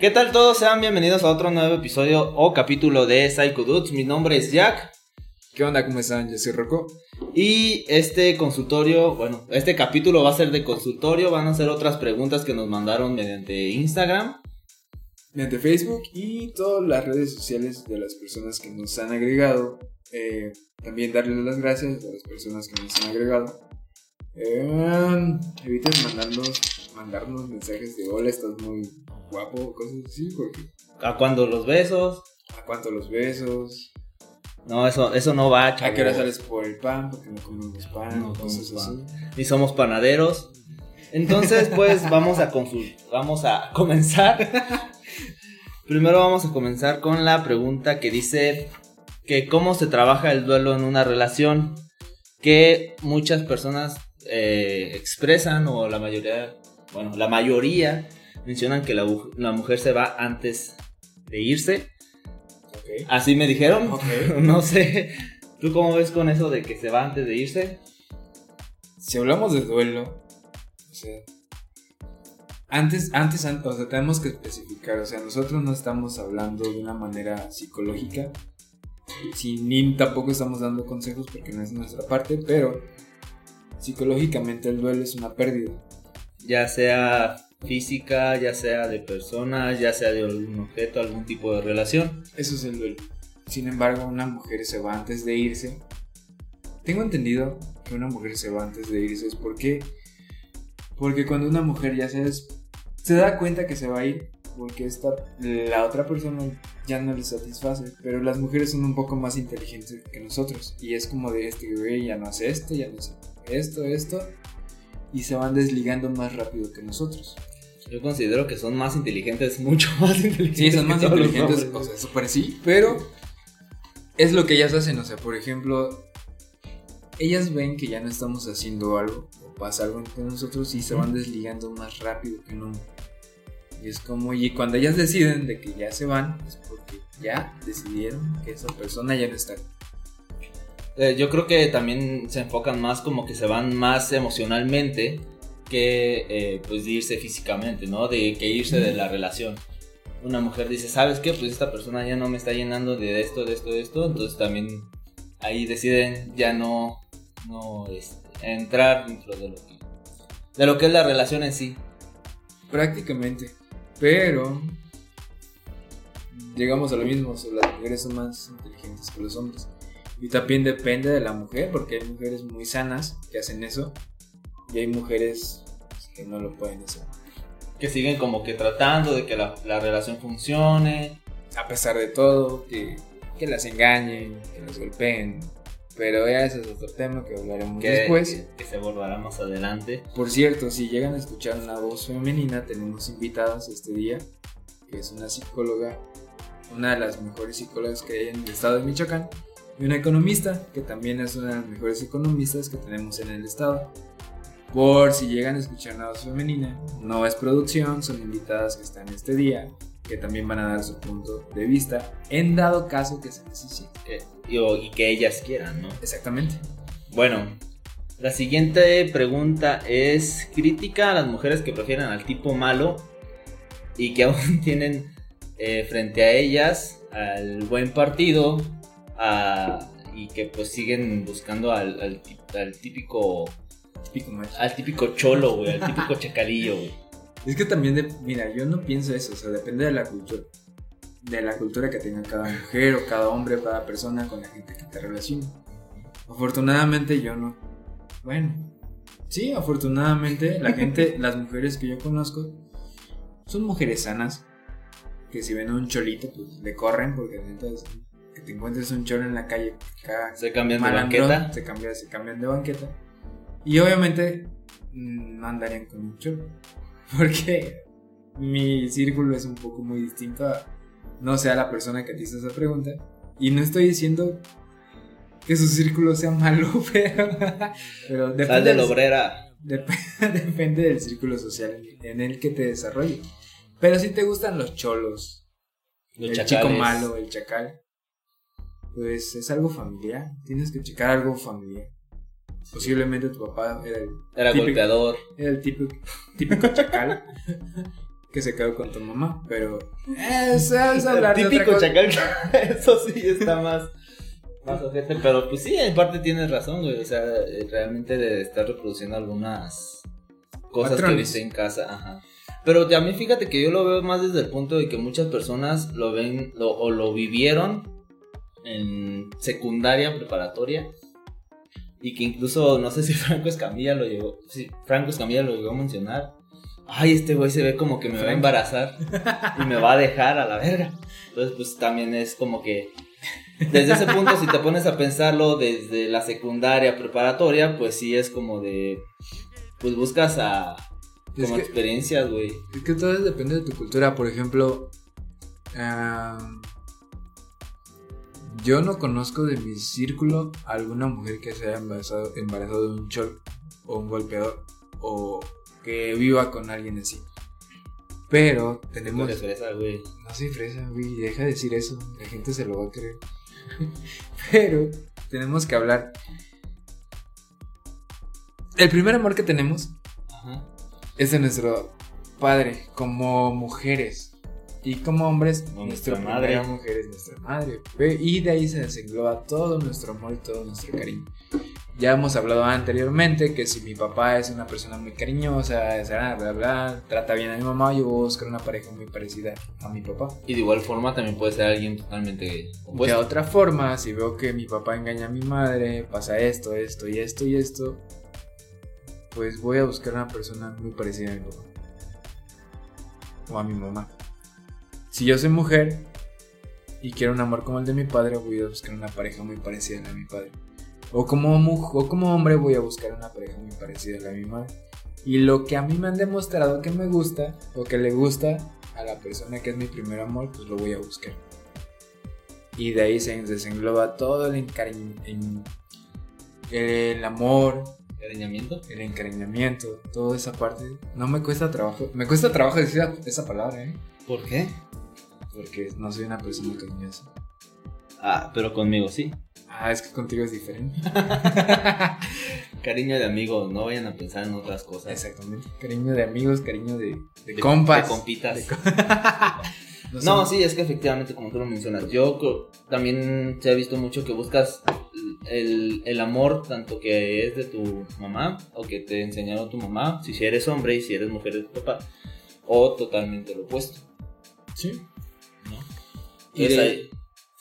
¿Qué tal todos? Sean bienvenidos a otro nuevo episodio o capítulo de Psycho Dudes. Mi nombre es Jack. ¿Qué onda? ¿Cómo están? Yo soy Rocco. Y este consultorio, bueno, este capítulo va a ser de consultorio. Van a ser otras preguntas que nos mandaron mediante Instagram. Mediante Facebook y todas las redes sociales de las personas que nos han agregado. Eh, también darles las gracias a las personas que nos han agregado. Eh, eviten mandarnos, mandarnos mensajes de hola, estás muy guapo, cosas así, porque... ¿A cuándo los besos? ¿A cuánto los besos? No, eso, eso no va, ¿A qué hora sales por el pan? Porque no comemos pan, No cosas comemos así. Ni somos panaderos. Entonces, pues vamos a vamos a comenzar. Primero vamos a comenzar con la pregunta que dice que cómo se trabaja el duelo en una relación que muchas personas eh, expresan o la mayoría, bueno, la mayoría mencionan que la, la mujer se va antes de irse. Así me dijeron. No sé. ¿Tú cómo ves con eso de que se va antes de irse? Si hablamos de duelo, o sea, antes, antes, an- o sea, tenemos que especificar, o sea, nosotros no estamos hablando de una manera psicológica, si, ni tampoco estamos dando consejos porque no es nuestra parte, pero psicológicamente el duelo es una pérdida. Ya sea física, ya sea de personas, ya sea de algún objeto, algún tipo de relación. Eso es el duelo. Sin embargo, una mujer se va antes de irse. Tengo entendido que una mujer se va antes de irse es porque porque cuando una mujer ya se des- se da cuenta que se va a ir porque esta la otra persona ya no le satisface, pero las mujeres son un poco más inteligentes que nosotros y es como de este güey ya no hace esto, ya no hace esto, esto y se van desligando más rápido que nosotros. Yo considero que son más inteligentes, mucho más inteligentes. Sí, son más inteligentes, o sea, súper sí, pero es lo que ellas hacen, o sea, por ejemplo, ellas ven que ya no estamos haciendo algo, o pasa algo entre nosotros y se van desligando más rápido que nunca. Y es como, y cuando ellas deciden de que ya se van, es porque ya decidieron que esa persona ya no está. Eh, yo creo que también se enfocan más como que se van más emocionalmente que eh, pues de irse físicamente, ¿no? De que irse de la relación. Una mujer dice, ¿sabes qué? Pues esta persona ya no me está llenando de esto, de esto, de esto. Entonces también ahí deciden ya no, no este, entrar dentro de lo, que, de lo que es la relación en sí. Prácticamente. Pero llegamos a lo mismo, las mujeres son más inteligentes que los hombres. Y también depende de la mujer, porque hay mujeres muy sanas que hacen eso y hay mujeres que no lo pueden hacer. Que siguen como que tratando de que la, la relación funcione. A pesar de todo, que, que las engañen, que las golpeen. Pero ya ese es otro tema que hablaremos Que, después. que, se abordará más adelante. Por cierto, si llegan a escuchar una voz femenina, tenemos invitadas este día, que es una psicóloga, una de las mejores psicólogas que hay en el estado de Michoacán, y una economista, que también es una de las mejores economistas que tenemos en el estado. Por si llegan a escuchar una voz femenina, no es producción, son invitadas que están este día, que también van a dar su punto de vista, en dado caso que se necesite. eh, y que ellas quieran, ¿no? Exactamente. Bueno, la siguiente pregunta es crítica a las mujeres que prefieren al tipo malo y que aún tienen eh, frente a ellas al buen partido a- y que pues siguen buscando al, al al típico al típico cholo, güey, al típico chacalillo, güey. Es que también, de- mira, yo no pienso eso, o sea, depende de la cultura. De la cultura que tenga cada mujer o cada hombre o cada persona con la gente que te relaciona. Afortunadamente yo no. Bueno, sí, afortunadamente la gente, las mujeres que yo conozco, son mujeres sanas. Que si ven a un cholito, pues le corren porque entonces te encuentres un cholo en la calle, Se cambian de banqueta. Se, cambia, se cambian de banqueta. Y obviamente mm, no andarían con un cholo. Porque mi círculo es un poco muy distinto a no sea la persona que te hizo esa pregunta. Y no estoy diciendo que su círculo sea malo, pero, pero Sal depende, de la del, obrera. dep- depende del círculo social en el que te desarrolles. Pero si te gustan los cholos, Los el chacales. chico malo, el chacal, pues es algo familiar. Tienes que checar algo familiar. Posiblemente tu papá era el, Era típico- golpeador. era el típico, típico chacal. que se quedó con tu mamá, pero eso es hablar de Típico otra cosa. chacal, eso sí está más, más ojete, pero pues sí, en parte tienes razón, güey, o sea, eh, realmente de estar reproduciendo algunas cosas que viste en casa, ajá. Pero a mí fíjate que yo lo veo más desde el punto de que muchas personas lo ven lo- o lo vivieron en secundaria, preparatoria. Y que incluso, no sé si Franco Escamilla lo llegó, sí, Franco Escamilla lo llegó a mencionar. Ay, este güey se ve como que me va a embarazar y me va a dejar a la verga. Entonces, pues también es como que desde ese punto, si te pones a pensarlo desde la secundaria, preparatoria, pues sí es como de, pues buscas a Es como que- experiencias, güey. Es que todo depende de tu cultura. Por ejemplo, ah, yo no conozco de mi círculo alguna mujer que se haya embarazado, embarazado de un chol o un golpeador o que viva con alguien así. Pero tenemos. Eres fresa, güey. No soy fresa, güey. Deja de decir eso. La gente se lo va a creer. Pero tenemos que hablar. El primer amor que tenemos Ajá. es de nuestro padre, como mujeres. Y como hombres, Como nuestra madre. primera mujer es nuestra madre. Y de ahí se desengloba todo nuestro amor y todo nuestro cariño. Ya hemos hablado anteriormente que si mi papá es una persona muy cariñosa, bla, bla, bla, trata bien a mi mamá, yo voy a buscar una pareja muy parecida a mi papá. Y de igual forma también puede ser alguien totalmente De opuesto. otra forma, si veo que mi papá engaña a mi madre, pasa esto, esto y esto y esto, pues voy a buscar una persona muy parecida a mi papá. O a mi mamá. Si yo soy mujer y quiero un amor como el de mi padre, voy a buscar una pareja muy parecida a la de mi padre. O como, o como hombre voy a buscar una pareja muy parecida a la de mi madre. Y lo que a mí me han demostrado que me gusta o que le gusta a la persona que es mi primer amor, pues lo voy a buscar. Y de ahí se desengloba todo el encariñ- en- el amor, Cariñamiento. el encariñamiento, toda esa parte. No me cuesta trabajo, me cuesta trabajo decir esa palabra, ¿eh? ¿Por qué? Porque no soy una persona cariñosa. Ah, pero conmigo sí. Ah, es que contigo es diferente. Cariño de amigo, no vayan a pensar en otras cosas. Exactamente. Cariño de amigos, cariño de, de De- compas. de compitas. De No, sí, es que efectivamente, como tú lo mencionas, yo creo- también se ha visto mucho que buscas el, el amor, tanto que es de tu mamá, o que te enseñaron tu mamá, si eres hombre y si eres mujer de tu papá, o totalmente lo opuesto. Sí. Y de- ahí-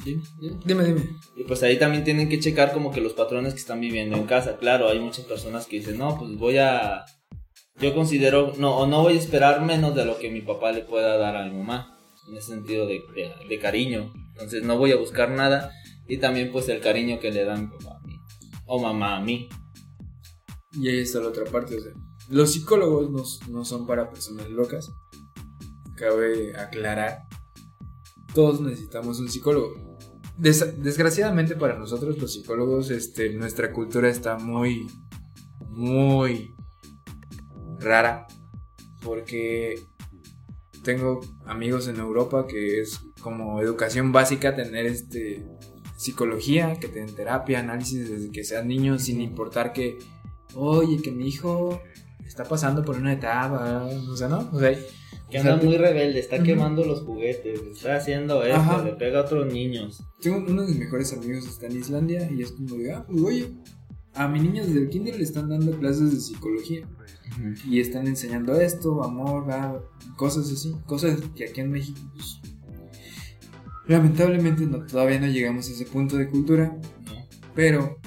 sí. Dime, dime. Y pues ahí también tienen que checar como que los patrones que están viviendo en casa. Claro, hay muchas personas que dicen, no, pues voy a... Yo considero, no, o no voy a esperar menos de lo que mi papá le pueda dar a mi mamá. En ese sentido de, de- de cariño. Entonces no voy a buscar nada. Y también pues el cariño que le da mi papá a mí. O mamá a mí. Y ahí está la otra parte, o sea, los psicólogos no, no son para personas locas. Cabe aclarar, todos necesitamos un psicólogo. Des- desgraciadamente para nosotros los psicólogos, este, nuestra cultura está muy, muy rara. Porque tengo amigos en Europa que es como educación básica tener este psicología, que te den terapia, análisis desde que sean niños, sin importar que, oye, que mi hijo está pasando por una etapa, o sea, ¿no? O sea, Que o sea, anda muy rebelde, está quemando los juguetes, está haciendo esto, Ajá. le pega a otros niños. tengo uno de mis mejores amigos está en Islandia y es como de, ah, pues, oye, a mi niño desde el kinder le están dando clases de psicología y están enseñando esto, amor, ah, cosas así, cosas que aquí en México, pues, lamentablemente no, todavía no llegamos a ese punto de cultura, ¿no? Pero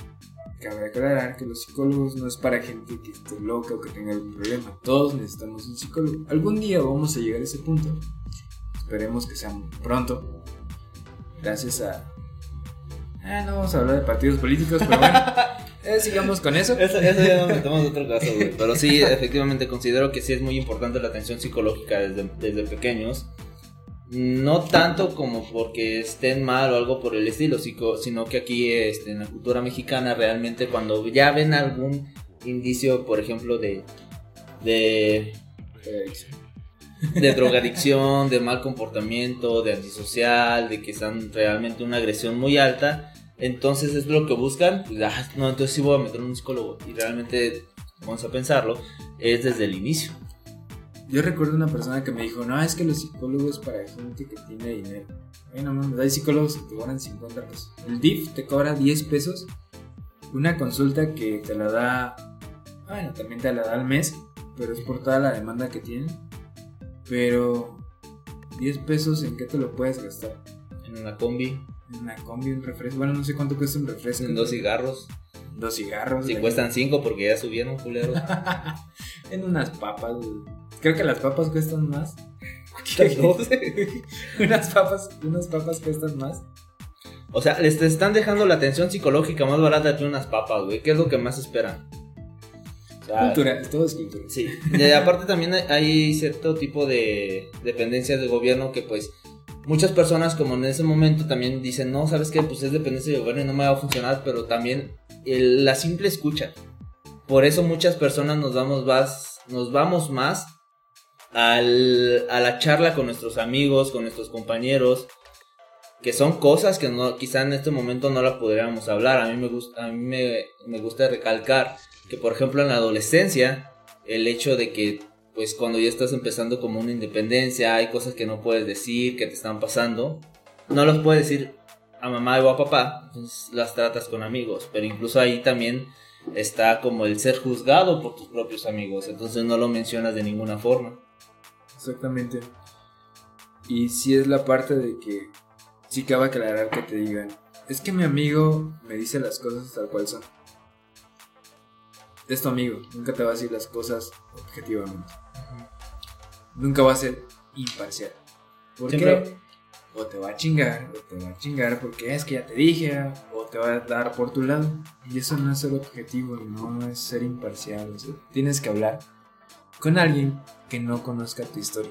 cabe aclarar que los psicólogos no es para gente que esté loca o que tenga algún problema. Todos necesitamos un psicólogo. Algún día vamos a llegar a ese punto. Esperemos que sea muy pronto. Gracias a... Ah, no vamos a hablar de partidos políticos, pero bueno. eh, sigamos con eso. Eso, eso ya nos metemos otro caso, güey. Pero sí, efectivamente considero que sí es muy importante la atención psicológica desde, desde pequeños. No tanto como porque estén mal o algo por el estilo, sino que aquí este, en la cultura mexicana realmente cuando ya ven algún indicio, por ejemplo, de, de, de drogadicción, de mal comportamiento, de antisocial, de que están realmente una agresión muy alta, entonces es lo que buscan. pues, ah, no, entonces sí voy a meter un psicólogo. Y realmente, vamos a pensarlo, es desde el inicio. Yo recuerdo una persona que me dijo, no, es que los psicólogos para gente que tiene dinero. Bueno, mames, hay psicólogos que te cobran 50 pesos. El DIF te cobra 10 pesos. Una consulta que te la da, bueno, también te la da al mes, pero es por toda la demanda que tienen. Pero 10 pesos, ¿en qué te lo puedes gastar? En una combi, En una combi, un refresco. Bueno, no sé cuánto cuesta un refresco. en dos cigarros. Dos cigarros. Si cuestan cinco porque ya subieron, culeros. en unas papas, güey. Creo que las papas cuestan más. unas papas, unas papas cuestan más. O sea, les están dejando la atención psicológica más barata que unas papas, güey. ¿Qué es lo que más esperan? O sea, Cultura, todo es cultura. Sí, de, aparte también hay- cierto tipo de dependencias del gobierno que pues muchas personas como en ese momento también dicen, no, sabes qué, pues es dependencia del gobierno y no me va a funcionar, pero también el- la simple escucha. Por eso muchas personas nos vamos más, nos vamos más al- a la charla con nuestros amigos, con nuestros compañeros, que son cosas que no, quizá en este momento no la podríamos hablar. A mí me gusta, a mí me, me gusta recalcar que por ejemplo en la adolescencia, el hecho de que pues cuando ya estás empezando como una independencia, hay cosas que no puedes decir, que te están pasando, no los puedes decir a mamá o a papá, entonces las tratas con amigos, pero incluso ahí también está como el ser juzgado por tus propios amigos, entonces no lo mencionas de ninguna forma. Exactamente. Y si es la parte de que sí cabe aclarar que te digan, es que mi amigo me dice las cosas tal cual son. Es tu amigo, nunca te va a decir las cosas objetivamente. Nunca va a ser imparcial. ¿Por Siempre- qué? O te va a chingar, o te va a chingar porque es que ya te dije, o te va a dar por tu lado. Y eso no es ser objetivo, no es ser imparcial. o sea, tienes que hablar con alguien que no conozca tu historia.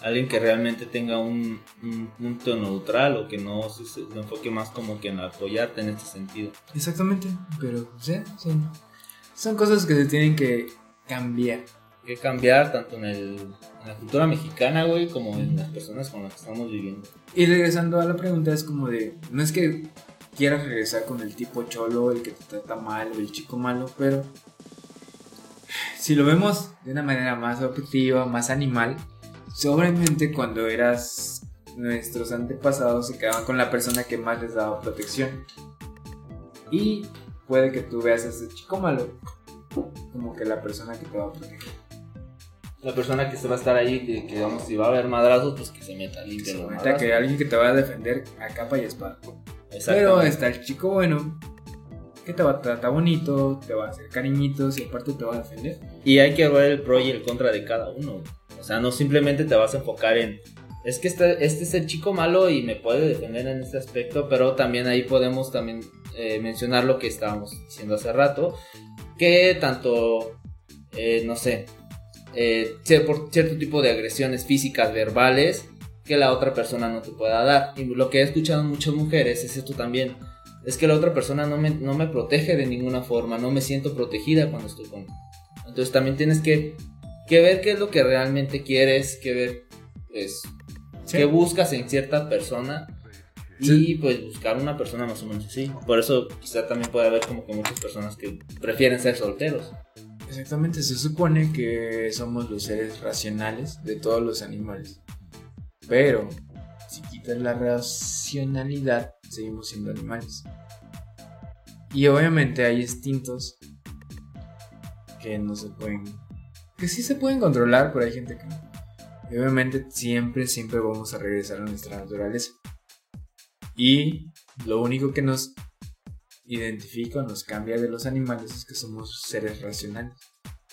Alguien que realmente tenga un, un punto neutral o que no se, se enfoque más como que en apoyarte en este sentido. Exactamente, pero sea, son, son cosas que se tienen que cambiar. que cambiar tanto en, el, en la cultura mexicana, güey, como en las personas con las que estamos viviendo. Y regresando a la pregunta, es como de, no es que quieras regresar con el tipo cholo, el que te trata mal o el chico malo, pero si lo vemos de una manera más objetiva, más animal, sobremente cuando eras nuestros antepasados se quedaban con la persona que más les daba protección. Y puede que tú veas a ese chico malo como que la persona que te va a proteger. La persona que se va a estar ahí, que, que digamos, si va a haber madrazos, pues que se meta limpio los Ahorita madrazos. que alguien que te va a defender a capa y espada. Pero está el chico bueno, que te va a tratar bonito, te va a hacer cariñitos y aparte te va a defender. Y hay que ver el pro y el contra de cada uno. O sea, no simplemente te vas a enfocar en. Es que este, este es el chico malo y me puede defender en este aspecto, pero también ahí podemos también eh, mencionar lo que estábamos diciendo hace rato, que tanto, eh, no sé, eh, por cierto tipo de agresiones físicas, verbales, que la otra persona no te pueda dar. Y lo que he escuchado en muchas mujeres es esto también. Es que la otra persona no me, no me protege de ninguna forma, no me siento protegida cuando estoy con entonces también tienes que, que ver qué es lo que realmente quieres, que ver pues Sí. qué buscas en cierta persona y Sí. pues buscar una persona más o menos así. Por eso quizá también puede haber como que muchas personas que prefieren ser solteros. Exactamente, se supone que somos los seres racionales de todos los animales. Pero si quitas la racionalidad, seguimos siendo animales. Y obviamente hay instintos que no se pueden. que sí se pueden controlar, pero hay gente que no. Y obviamente siempre, siempre vamos a regresar a nuestra naturaleza. Y lo único que nos identifica o nos cambia de los animales es que somos seres racionales.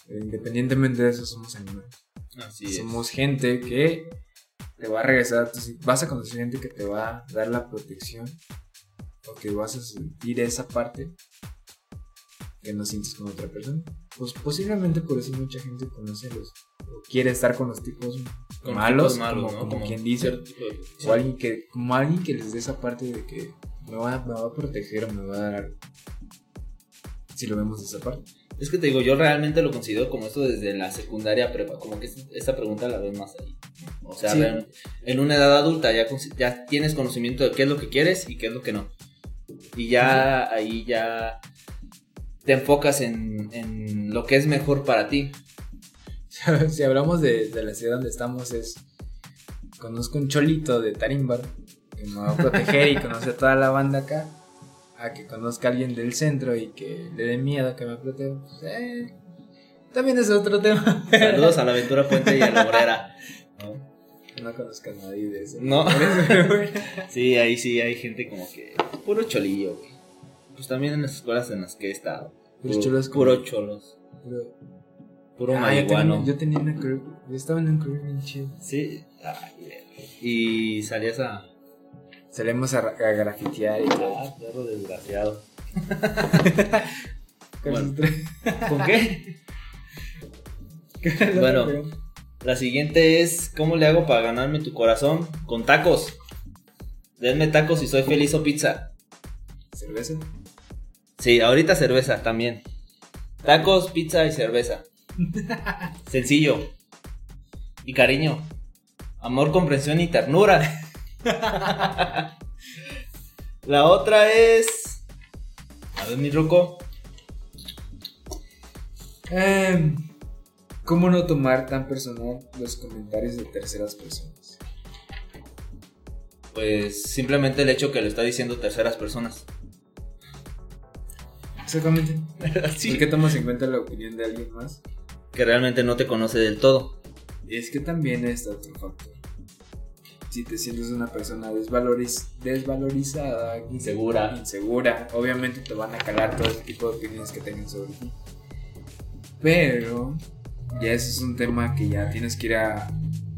Independientemente de eso, somos animales. Así es. Somos gente que te va a regresar, tu- vas a conocer gente que te va a dar la protección o que vas a sentir esa parte que no sientes con otra persona. Pues posiblemente por eso mucha gente conoce a los o quiere estar con los tipos Con malos, tipos malos, como, ¿no? como Como quien dice, de- o alguien que como alguien que les dé esa parte de que me va, me va a proteger o me va a dar algo. Si lo vemos de esa parte. Es que te digo, yo realmente lo considero como esto desde la secundaria prepa, como que es- esta pregunta la ves más ahí. O sea, Sí. en una edad adulta ya, ya tienes conocimiento de qué es lo que quieres y qué es lo que no. Y ya ahí ya te enfocas en, en lo que es mejor para ti. si hablamos de, de la ciudad donde estamos, es. Conozco un cholito de Tarimbar que me va a proteger y conoce a toda la banda acá. A que conozca a alguien del centro y que le dé miedo que me proteja. Pues, eh, también es otro tema. Saludos a la Aventura Puente y a la Obrera. ¿no? No conozco a nadie de eso. No. Sí, ahí sí hay gente como que. Puro cholillo, güey. Pues también en las escuelas en las que he estado. Puro- cholos Puro cholos. Pero- Puro Ah, yo, tenía, yo tenía una crew. Yo estaba en un crew bien chido. Sí. Ay, y salías a. Salimos a, a grafitear y todo. Ah, perro desgraciado. Con Bueno. ¿Con qué? Bueno. Bueno. La siguiente es: ¿Cómo le hago para ganarme tu corazón? Con tacos. Denme tacos y soy feliz o pizza. ¿Cerveza? Sí, ahorita cerveza también. Tacos, pizza y cerveza. Sencillo. Y cariño. Amor, comprensión y ternura. La otra es. A ver, mi ruco. Em, ¿Cómo no tomar tan personal los comentarios de terceras personas? Pues simplemente el hecho que lo está diciendo terceras personas. Exactamente. Sí. ¿Por qué tomas en cuenta la opinión de alguien más? Que realmente no te conoce del todo. Y es que también está otro factor. Si te sientes una persona desvaloriz- desvalorizada, Insegura. insegura, obviamente te van a calar todo ese tipo de opiniones que tengan sobre ti. Pero ya ese es un tema que ya tienes que ir a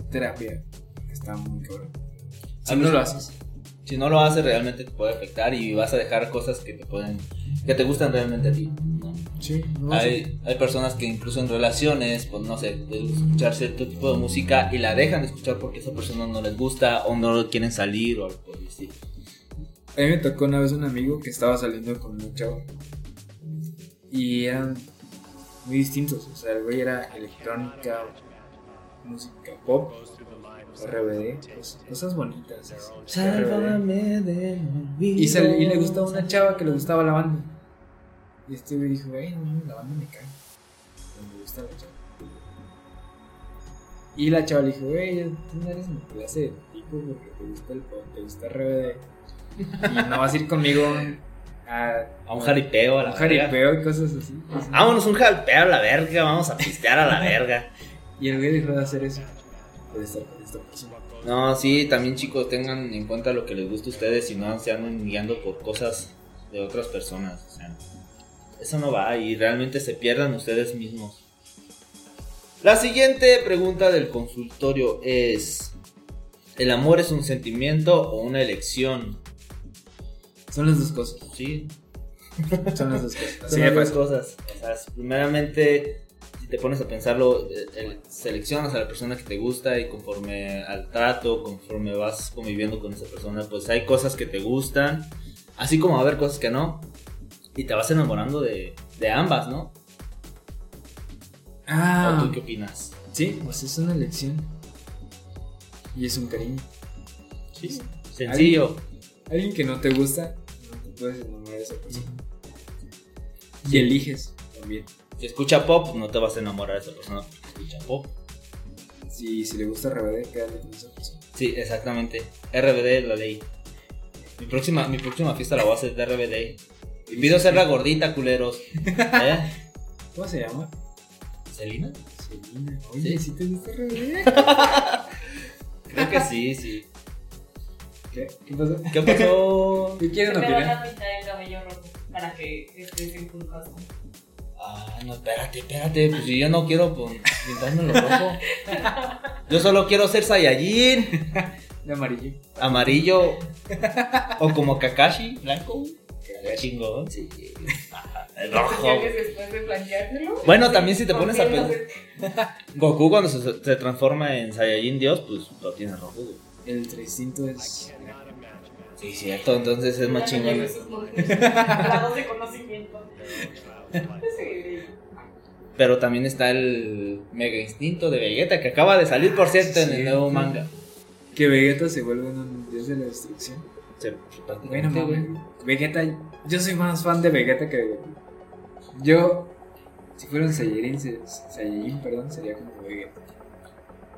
terapia. Está muy cabrón. Si A no lo haces. Si no lo haces, realmente te puede afectar y vas a dejar cosas que te pueden. que te gustan realmente a ti. Sí, no Hay, hay personas que incluso en relaciones, pues no sé, gusta escuchar cierto tipo de música y la dejan de escuchar porque a esa persona no les gusta o no quieren salir o algo estilo. A mí me tocó una vez un amigo que estaba saliendo con un chavo y eran muy distintos. O sea, el güey era electrónica, música pop, RBD, cosas, cosas bonitas. así, RBD. de Y, sal- y le gustaba una chava que le gustaba la banda. Y este güey dijo, güey, no, la banda me cae. Me gusta la chava. Y la chava le dijo, güey, tú no eres mi clase de tipo porque te gusta el pop, te gusta RBD. Y no vas a ir conmigo a, A un jaripeo, a a la un verga. jaripeo y cosas así. Así. Vámonos un jaripeo a la verga, vamos a pistear a la verga. Y el güey dejó de hacer eso. Por estar con esta persona. No, sí, también chicos, tengan en cuenta lo que les gusta a ustedes y no se anden guiando por cosas de otras personas. O sea, eso no va y realmente se pierdan ustedes mismos. La siguiente pregunta del consultorio es: ¿El amor es un sentimiento o una elección? Son las dos cosas. Sí, Son las dos cosas. Son me las dos pasa. cosas. O sea, primeramente, si te pones a pensarlo, eh, seleccionas a la persona que te gusta y conforme al trato, conforme vas conviviendo con esa persona, pues hay cosas que te gustan, así como va a haber cosas que no, y te vas enamorando de, de ambas, ¿no? Ah, ¿O tú qué opinas? sí, pues es una elección. Y es un cariño. Sí. Sencillo. Alguien que no te gusta, no te puedes enamorar de esa persona. Y eliges también. Si escucha pop, no te vas a enamorar de esa persona porque escucha pop. Si, si le gusta RBD, quédate con esa persona. Sí, exactamente. RBD la ley. Mi próxima, mi próxima fiesta la voy a hacer de RBD. Y pido ser la gordita, culeros. ¿Eh? ¿Cómo se llama? ¿Celina? Selena. Oye, Sí. si te gusta RBD? Creo que sí, sí. ¿Qué? ¿Qué pasó? ¿Qué pasó? ¿Qué quieren Te van opinar? a pintar el cabello rojo para que estés en puntos. Ah, no, espérate, espérate. Pues si yo no quiero pues, pintármelo rojo. Yo solo quiero ser Saiyajin. De amarillo. Amarillo. O como Kakashi, blanco. Qué chingón, sí. Ajá, el rojo. Ya que después de planteártelo. Bueno, también si te pones a ¿por qué no pensar. se- Goku cuando se, se transforma en Saiyajin Dios, pues lo tiene rojo. güey. El trestinto es. Sí, cierto, entonces es más chingón. Grados de conocimiento. Sí. Pero también está el Mega Instinto de Vegeta, que acaba de salir, por cierto, en el nuevo manga. Que Vegeta se vuelve un dios de la destrucción. Bueno, güey. Vegeta, yo soy más fan de Vegeta que de Goku. Yo Si fuera un Saiyajin, Saiyajin, perdón, sería como Vegeta.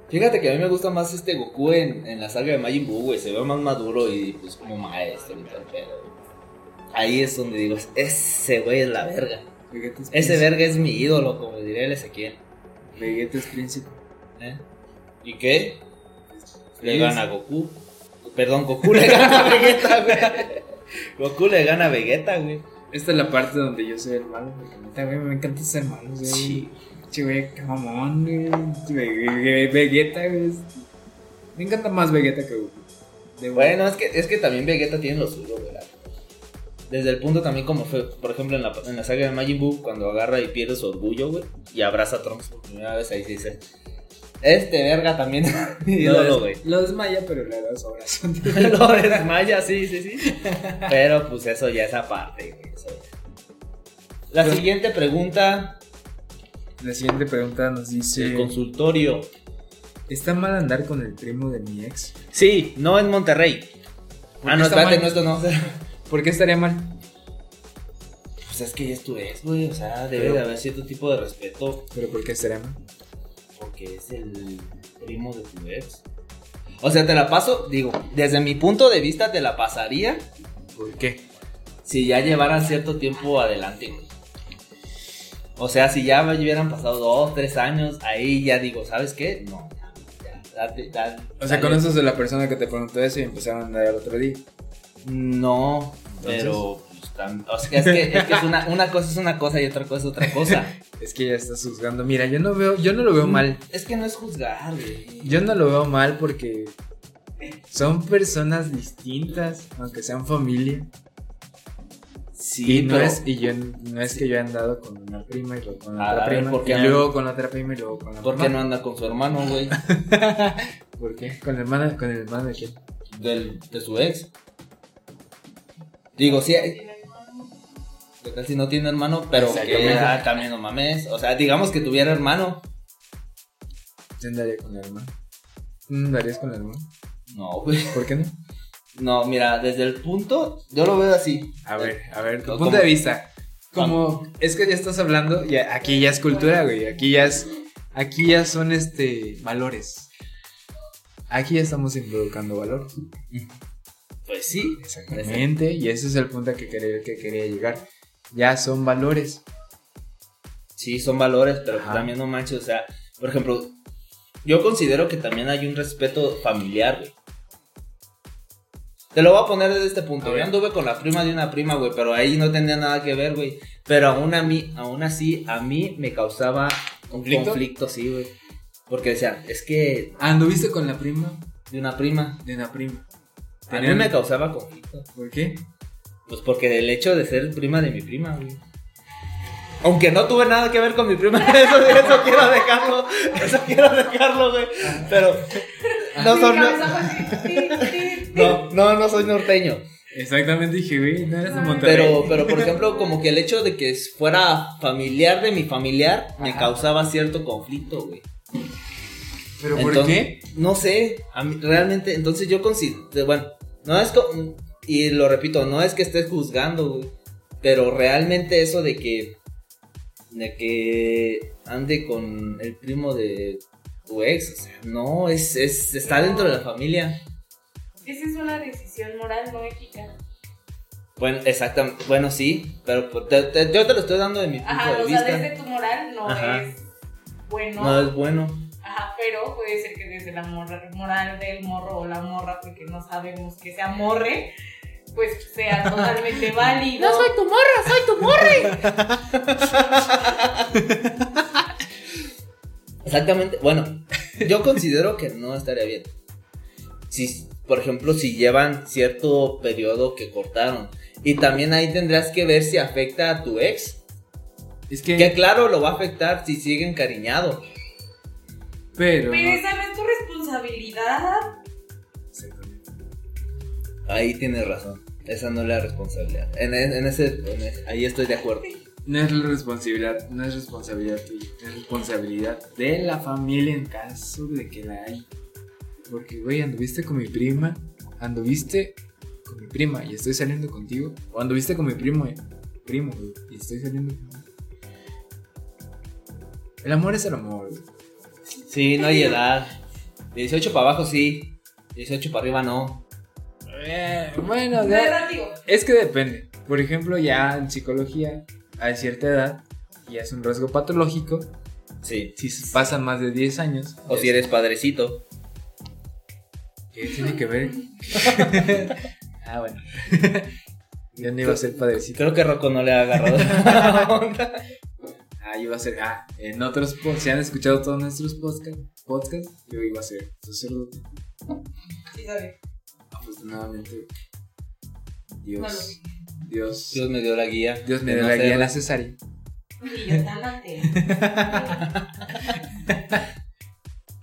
Fíjate que a mí me gusta más este Goku en, en la saga de Majin Buu, güey. Se ve más maduro y pues como maestro y tal, pero. Ahí es donde digo, ese güey es la verga. Vegeta es Ese príncipe. verga es mi ídolo, como diría el Ezequiel. Vegeta es príncipe. ¿eh? ¿Y qué? Le gana a Goku. Perdón, Goku le gana a Vegeta, güey. Goku le gana a Vegeta, güey. Esta es la parte donde yo soy el malo, porque neta, güey, me encanta ser malo, güey. Sí. Che, güey, qué mamón, güey. Vegeta, güey. Me encanta más Vegeta que Goku. De Bueno, es que, es que también Vegeta tiene lo suyo, güey. Desde el punto también como fue, por ejemplo, en la, en la saga de Majin Buu, cuando agarra y pierde su orgullo, güey, y abraza a Trunks por primera vez, ahí se dice, este verga también lo, des- lo desmaya, pero le da su abrazo. Lo desmaya, sí, sí, sí. Pero pues eso ya es aparte, güey. La Pero- siguiente pregunta La siguiente pregunta nos dice: del consultorio. ¿Está mal andar con el primo de mi ex? Sí, no en Monterrey. ¿Por Ah, no, está espérate, mal? no, esto no. ¿Por qué estaría mal? Pues es que ya es tu ex, güey. O sea, debe Pero- de haber cierto tipo de respeto. ¿Pero por qué estaría mal? Porque es el primo de tu ex. O sea, te la paso, digo, desde mi punto de vista te la pasaría ¿Por qué? si ya llevaran cierto tiempo adelante, güey. O sea, si ya hubieran pasado dos, tres años, ahí ya digo, ¿sabes qué? No, ya, date, date, O sea, dale. conoces a la persona que te preguntó eso y empezaron a andar el otro día. No, pero o sea, es que, es, que es una, una cosa es una cosa y otra cosa es otra cosa. Es que ya estás juzgando. Mira, yo no veo, yo no lo veo mal. Es que no es juzgar, güey. Yo no lo veo mal porque son personas distintas, aunque sean familia. Sí, y no pero- es, y yo no es que yo he andado con una prima y luego con A otra ver, prima. ¿por qué y luego con otra prima y luego con la ¿Por qué mamá. no anda con su hermano, güey? ¿Por qué? ¿Con el hermano, con el hermano de quién? Del, de su ex. Digo, sí, hay- ¿qué tal si no tiene hermano? Pero que ah, también no mames. O sea, digamos que tuviera hermano. Yo andaría con el hermano. ¿No andarías con el hermano? No, güey. ¿Por qué no? No, mira, desde el punto, yo lo veo así. A ver, a ver, tu ¿Cómo? punto de vista. Como es que ya estás hablando, ya, aquí ya es cultura, güey. Aquí ya es, aquí ya son este valores. Aquí ya estamos involucrando valores. Pues sí. Exactamente. Y ese es el punto a que quería, que quería llegar. Ya son valores. Sí, son valores, pero Ajá. también no manches. O sea, por ejemplo, yo considero que también hay un respeto familiar, güey. Te lo voy a poner desde este punto. Yo anduve con la prima de una prima, güey, pero ahí no tenía nada que ver, güey. Pero aún a mí, aún así, a mí me causaba un ¿Conflicto? conflicto, sí, güey. Porque decían, es que ¿Anduviste con la prima de una prima. de una prima? A mí me causaba conflicto. ¿Por qué? Pues porque el hecho de ser prima de mi prima, güey. Aunque no tuve nada que ver con mi prima, eso, eso quiero dejarlo, eso quiero dejarlo, güey. Pero no, Sí, son- no, no, no soy norteño. Exactamente dije, güey, no eres de Monterrey. Pero, pero por ejemplo, como que el hecho de que fuera familiar de mi familiar me Ajá. causaba cierto conflicto, güey. ¿Pero por Entonces, qué? No sé, a mí, realmente, entonces yo considero, bueno, no es, co- y lo repito, no es que estés juzgando, güey, pero realmente eso de que, de que ande con el primo de tu ex, o sea, no, es, es, está dentro de la familia. Esa es una decisión moral, no ética. Bueno, exactamente, bueno, sí, pero pues, te- te- yo te lo estoy dando de mi punto Ajá, de o sea, vista. desde tu moral no Ajá. es bueno. No es bueno. Ajá, pero puede ser que desde la mora- moral del morro o la morra, porque no sabemos que sea morre, pues sea totalmente válido. tu morra, soy tu morre. Exactamente. Bueno, yo considero que no estaría bien. Si, por ejemplo, si llevan cierto periodo que cortaron. Y también ahí tendrás que ver si afecta a tu ex. Es que, Que claro, lo va a afectar si sigue encariñado. pero... Pero esa no es tu responsabilidad. Exactamente. Ahí tienes razón. Esa no es la responsabilidad. En, en- ese, en ese- ahí estoy de acuerdo. No es la responsabilidad, no es responsabilidad tuya, es responsabilidad de la familia en caso de que la hay. Porque, güey, anduviste con mi prima, anduviste con mi prima y estoy saliendo contigo. O anduviste con mi primo, eh, primo, güey, y estoy saliendo contigo. El amor es el amor. güey. Sí, no hay edad. De 18 para abajo sí. De 18 para arriba no. Eh, bueno, Es de- es que depende. Por ejemplo, ya en psicología, a cierta edad, ya es un rasgo patológico. Sí. Si pasan más de 10 años. O si eres padrecito. ¿Qué tiene que ver? ah, bueno. Yo no iba a ser padrecito. Creo que Rocco no le ha agarrado la onda. Ah, yo iba a ser. Ah, en otros podcasts, si han escuchado todos nuestros podcasts, podcast, yo iba a ser sacerdote. Sí, sabe. Afortunadamente, No lo Dios. Dios, Dios me dio la guía. Dios me dio no la guía necesaria. Y yo tan.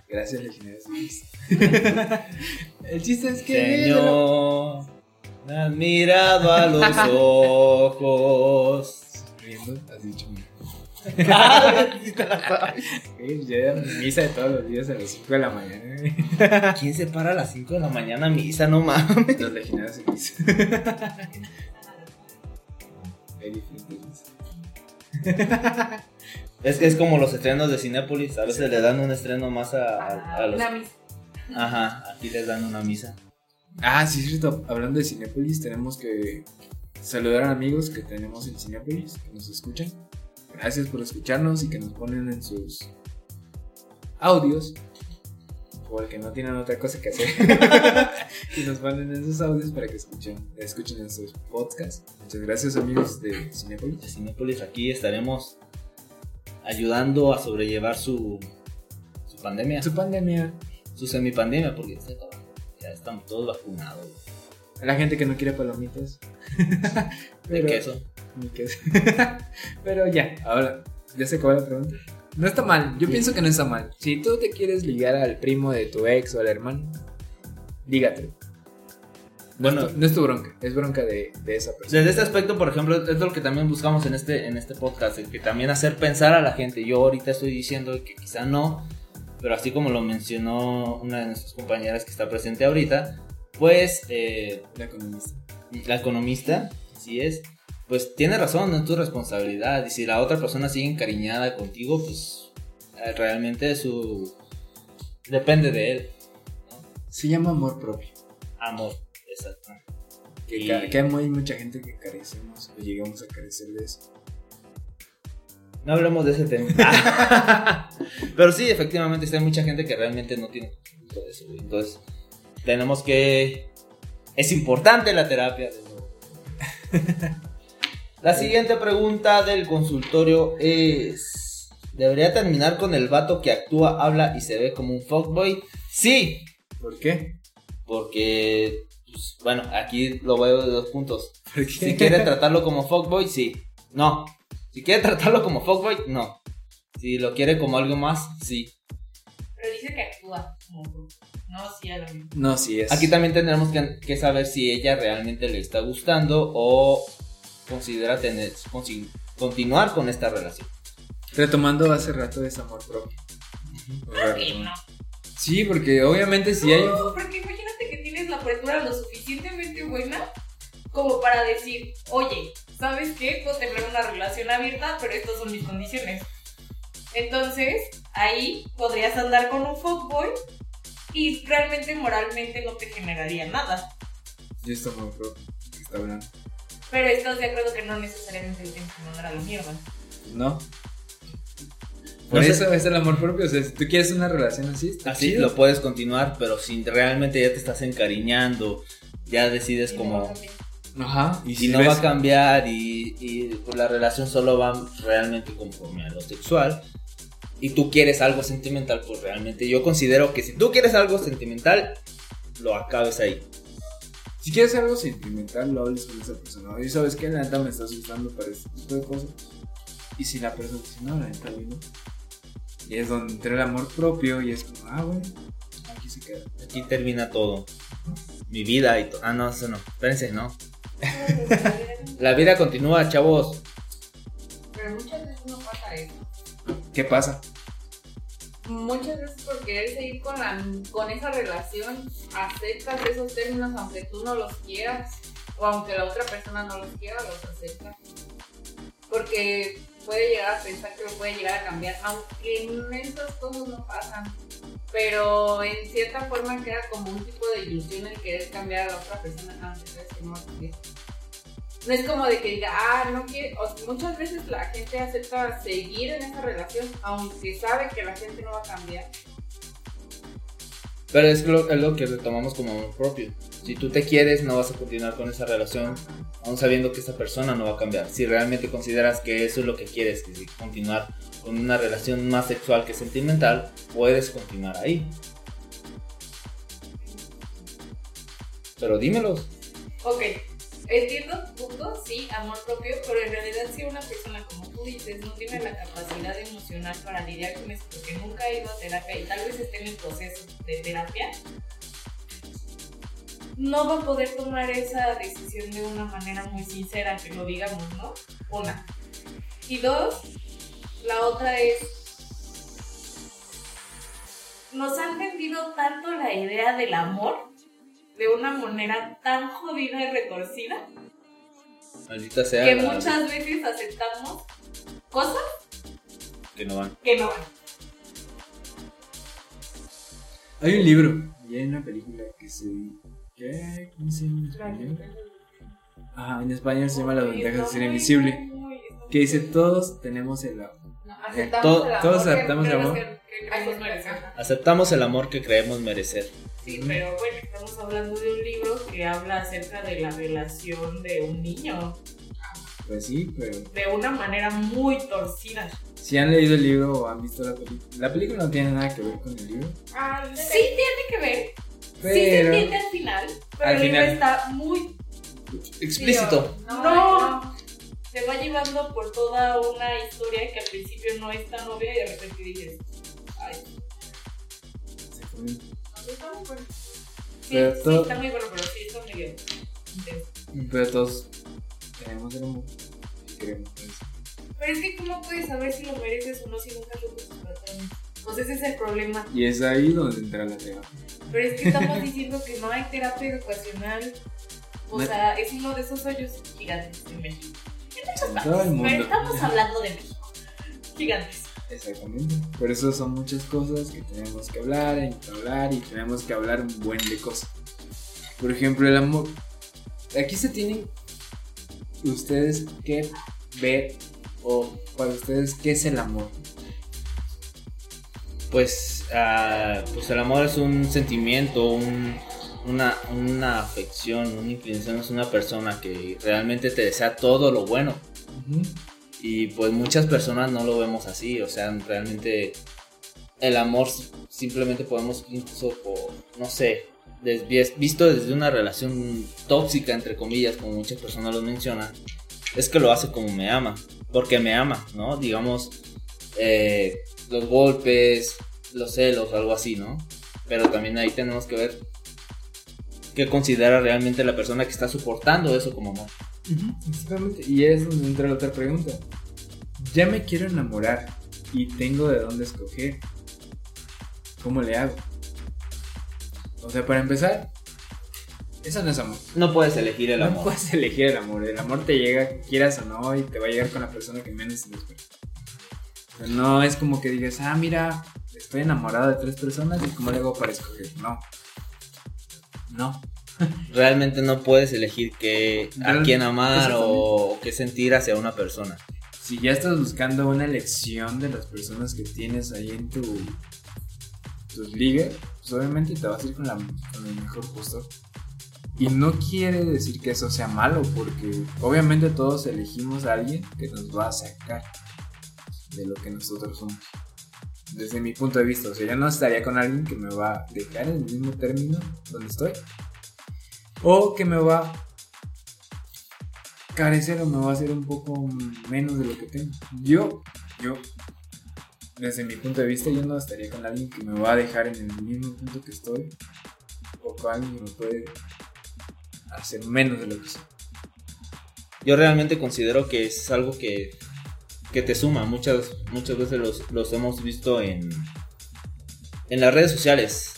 Gracias, legionarios. El chiste es que. Señor, me has mirado a los ojos. Riendo, has dicho. Sí te la sabes. Yo era mi misa de todos los días a las 5 de la mañana. ¿Quién se para a las 5 de la mañana a misa? No mames. Los legionarios en misa. Es que es como los estrenos de Cinépolis. A veces le dan un estreno más a, a- a los. Una misa. Ajá, aquí les dan una misa. Ah, sí, es cierto. Hablando de Cinepolis, tenemos que saludar a amigos que tenemos en Cinepolis, que nos escuchan. Gracias por escucharnos y que nos ponen en sus audios. Porque no tienen otra cosa que hacer. y nos ponen en sus audios para que escuchen, escuchen nuestros podcasts. Muchas gracias, amigos de Cinepolis. De Cinépolis aquí estaremos ayudando a sobrellevar su, su pandemia, Su pandemia. su semipandemia, porque ya estamos todos vacunados. A la gente que no quiere palomitas. De queso. Ni queso. Pero ya, ahora, ya se acabó la pregunta. No está mal, yo pienso que no está mal. Si tú te quieres ligar al primo de tu ex o al hermano, dígatelo. No, Bueno. es, tu, no es tu bronca, es bronca de, de esa persona. Desde este aspecto, por ejemplo, es lo que también buscamos en este, en este podcast, el que también hacer pensar a la gente. Yo ahorita estoy diciendo que quizá no, pero así como lo mencionó una de nuestras compañeras que está presente ahorita, pues eh, La economista. la economista, así es, pues tiene razón, no es tu responsabilidad. Y si la otra persona sigue encariñada contigo, pues eh, realmente su... Depende de él. Se llama amor propio. Amor, exacto. Que, Y- que hay mucha gente que carecemos o llegamos a carecer de eso. No hablemos de ese tema. Pero sí, efectivamente, hay mucha gente que realmente no tiene de eso. Entonces, tenemos que. Es importante la terapia. de nuevo. La siguiente pregunta del consultorio es: ¿Debería terminar con el vato que actúa, habla y se ve como un fuckboy? Sí, ¿Por qué? porque. pues, bueno, aquí lo veo de dos puntos. Porque Si quiere tratarlo como fuckboy, sí. No. Si quiere tratarlo como fuckboy, no. Si lo quiere como algo más, sí. Pero dice que actúa como. No, sí, a lo mismo. No, sí es. Aquí también tendremos que, que saber si ella realmente le está gustando o considera tener, continuar con esta relación. Retomando hace rato es amor propio. Que no. Sí, porque obviamente si hay No, porque imagínate que tienes la apertura lo suficientemente buena como para decir, oye, ¿sabes qué? Puedo tener una relación abierta, pero estas son mis condiciones. Entonces, ahí podrías andar con un fuckboy y realmente moralmente no te generaría nada. Yo estoy amor propio. que Está hablando. Pero estás de acuerdo que no necesariamente le tienes que mandar a la mierda. No. Por No sé- eso es el amor propio. O sea, si tú quieres una relación así, está Así chido. lo puedes continuar, pero si realmente ya te estás encariñando, ya decides Y como... Ajá. Y Y si no ves- va a cambiar y, y, pues, la relación solo va realmente conforme a lo sexual y tú quieres algo sentimental, pues realmente yo considero que si tú quieres algo sentimental, lo acabes ahí. Si quieres algo sentimental, lo hables con esa persona. Oye, ¿sabes qué? La neta me estás gustando para este tipo de cosas. Y si la persona dice, no, la neta, no. Y es donde entra el amor propio y es como, ah, bueno, aquí se queda. Aquí termina todo. Mi vida y todo. Ah, no, eso no. Espérense, no. La vida continúa, chavos. Pero muchas veces no pasa eso. ¿Qué pasa? Muchas veces por querer seguir con, la, con esa relación, aceptas esos términos aunque tú no los quieras o aunque la otra persona no los quiera, los acepta. Porque puede llegar a pensar que lo puede llegar a cambiar, aunque en esas cosas no pasan. Pero en cierta forma queda como un tipo de ilusión el querer cambiar a la otra persona antes de que no cambiar. No es como de que diga, ah, no quiere. O sea, muchas veces la gente acepta seguir en esa relación, aunque sabe que la gente no va a cambiar. Pero es lo, es lo que retomamos como amor propio. Si tú te quieres, no vas a continuar con esa relación, aún sabiendo que esa persona no va a cambiar. Si realmente consideras que eso es lo que quieres, que si continuar con una relación más sexual que sentimental, puedes continuar ahí. Pero dímelos. Ok, entiendo tu punto, sí, amor propio, pero en realidad si una persona, como tú dices, no tiene la capacidad emocional para lidiar con esto, porque nunca ha ido a terapia y tal vez esté en el proceso de terapia, no va a poder tomar esa decisión de una manera muy sincera, que lo digamos, ¿no? Una. Y dos, la otra es, nos han vendido tanto la idea del amor de una manera tan jodida y retorcida Maldita sea. que la- muchas veces aceptamos cosas Que no van. que no van. Hay un libro y hay una película que se. ¿Qué? ¿Cómo se llama en español? Ajá, en español se llama Las ventajas de ser invisible. Que dice: Todos tenemos el. Aceptamos to- el amor todos que aceptamos el creemos amor. que- que creemos merecer. Aceptamos el amor que creemos merecer. Sí, pero bueno, estamos hablando de un libro que habla acerca de la relación de un niño Pues sí, pero. de una manera muy torcida. Si han leído el libro o han visto la película. La película no tiene nada que ver con el libro. Sí tiene que ver, sí se Pero. entiende al final, pero Al el libro está muy Explícito. No, se va llevando por toda una historia que al principio no es tan obvia y de repente dices, ay, Exactamente. Está muy bueno. Sí, sí, está muy bueno, pero sí está medio intenso. Pero todos tenemos el amor y queremos eso. Pero es que, ¿cómo puedes saber si lo mereces o no si nunca lo totalmente? Pues ese es el problema. Y es ahí donde entra la terapia. Pero es que estamos diciendo que no hay terapia educacional. O No. sea, es uno de esos hoyos gigantes en México. En muchas partes, todo el Pero estamos hablando de México. Gigantes. Exactamente. Por eso son muchas cosas que tenemos que hablar, que hablar y tenemos que hablar un buen de cosas. Por ejemplo, el amor. Aquí se tienen ustedes que ver o para ustedes qué es el amor. Pues, ah, pues el amor es un sentimiento, un- una, una afección, una inclinación, es una persona que realmente te desea todo lo bueno. Y pues muchas personas no lo vemos así, o sea, realmente el amor simplemente podemos incluso no sé, visto desde una relación tóxica, entre comillas, como muchas personas lo mencionan, es que lo hace como me ama, porque me ama, ¿no? Digamos, eh, los golpes, los celos, algo así, ¿no? Pero también ahí tenemos que ver qué considera realmente la persona que está soportando eso como amor. Exactamente. Y es donde entra la otra pregunta. Ya me quiero enamorar y tengo de dónde escoger. ¿Cómo le hago? O sea, para empezar, eso no es amor. No puedes elegir el no amor. puedes elegir el amor. El amor te llega, quieras o no, y te va a llegar con la persona que menos te lo esperas. O sea, no es como que digas, ah, mira, estoy enamorado de tres personas y cómo le hago para escoger. No. No. Realmente no puedes elegir qué, a quién amar exactamente. o, o qué sentir hacia una persona. Si ya estás buscando una elección de las personas que tienes ahí en tu tus ligas, pues obviamente te vas a ir con, la, con el mejor postor. Y no quiere decir que eso sea malo, porque obviamente todos elegimos a alguien que nos va a sacar de lo que nosotros somos. Desde mi punto de vista, o sea, yo no estaría con alguien que me va a dejar en el mismo término donde estoy, o que me va a carecer o me va a hacer un poco menos de lo que tengo. Yo, yo, desde mi punto de vista, yo no estaría con alguien que me va a dejar en el mismo punto que estoy, o con alguien que me puede hacer menos de lo que soy. Yo realmente considero que es algo que, que te suma. Muchas, muchas veces los, los hemos visto en, en las redes sociales.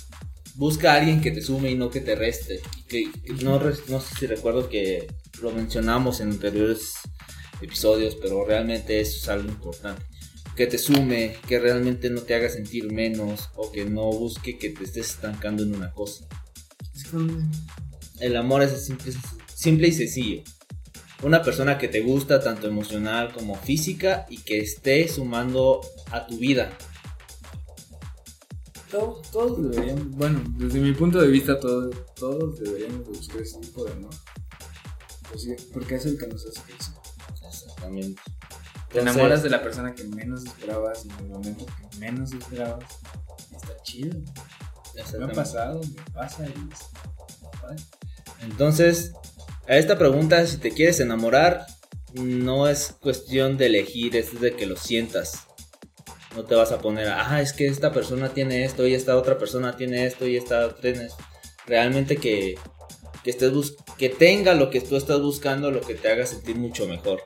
Busca a alguien que te sume y no que te reste. Que, no, no sé si recuerdo que lo mencionamos en anteriores episodios, pero realmente eso es algo importante. Que te sume, que realmente no te haga sentir menos o que no busque que te estés estancando en una cosa. El amor es simple, simple y sencillo. Una persona que te gusta tanto emocional como física y que esté sumando a tu vida. Todos, todos deberían, bueno, desde mi punto de vista, todos, todos deberíamos buscar ese tipo de amor. Pues porque es el que nos hace crecer. Exactamente. Te Entonces- enamoras de la persona que menos esperabas en el momento que menos esperabas. Está chido. Me ha pasado, me pasa y es-. Entonces, a esta pregunta, si te quieres enamorar, no es cuestión de elegir, es de que lo sientas. No te vas a poner, ah, es que esta persona tiene esto y esta otra persona tiene esto y esta otra tiene esto. Realmente que, que, estés bus- que tenga lo que tú estás buscando, lo que te haga sentir mucho mejor.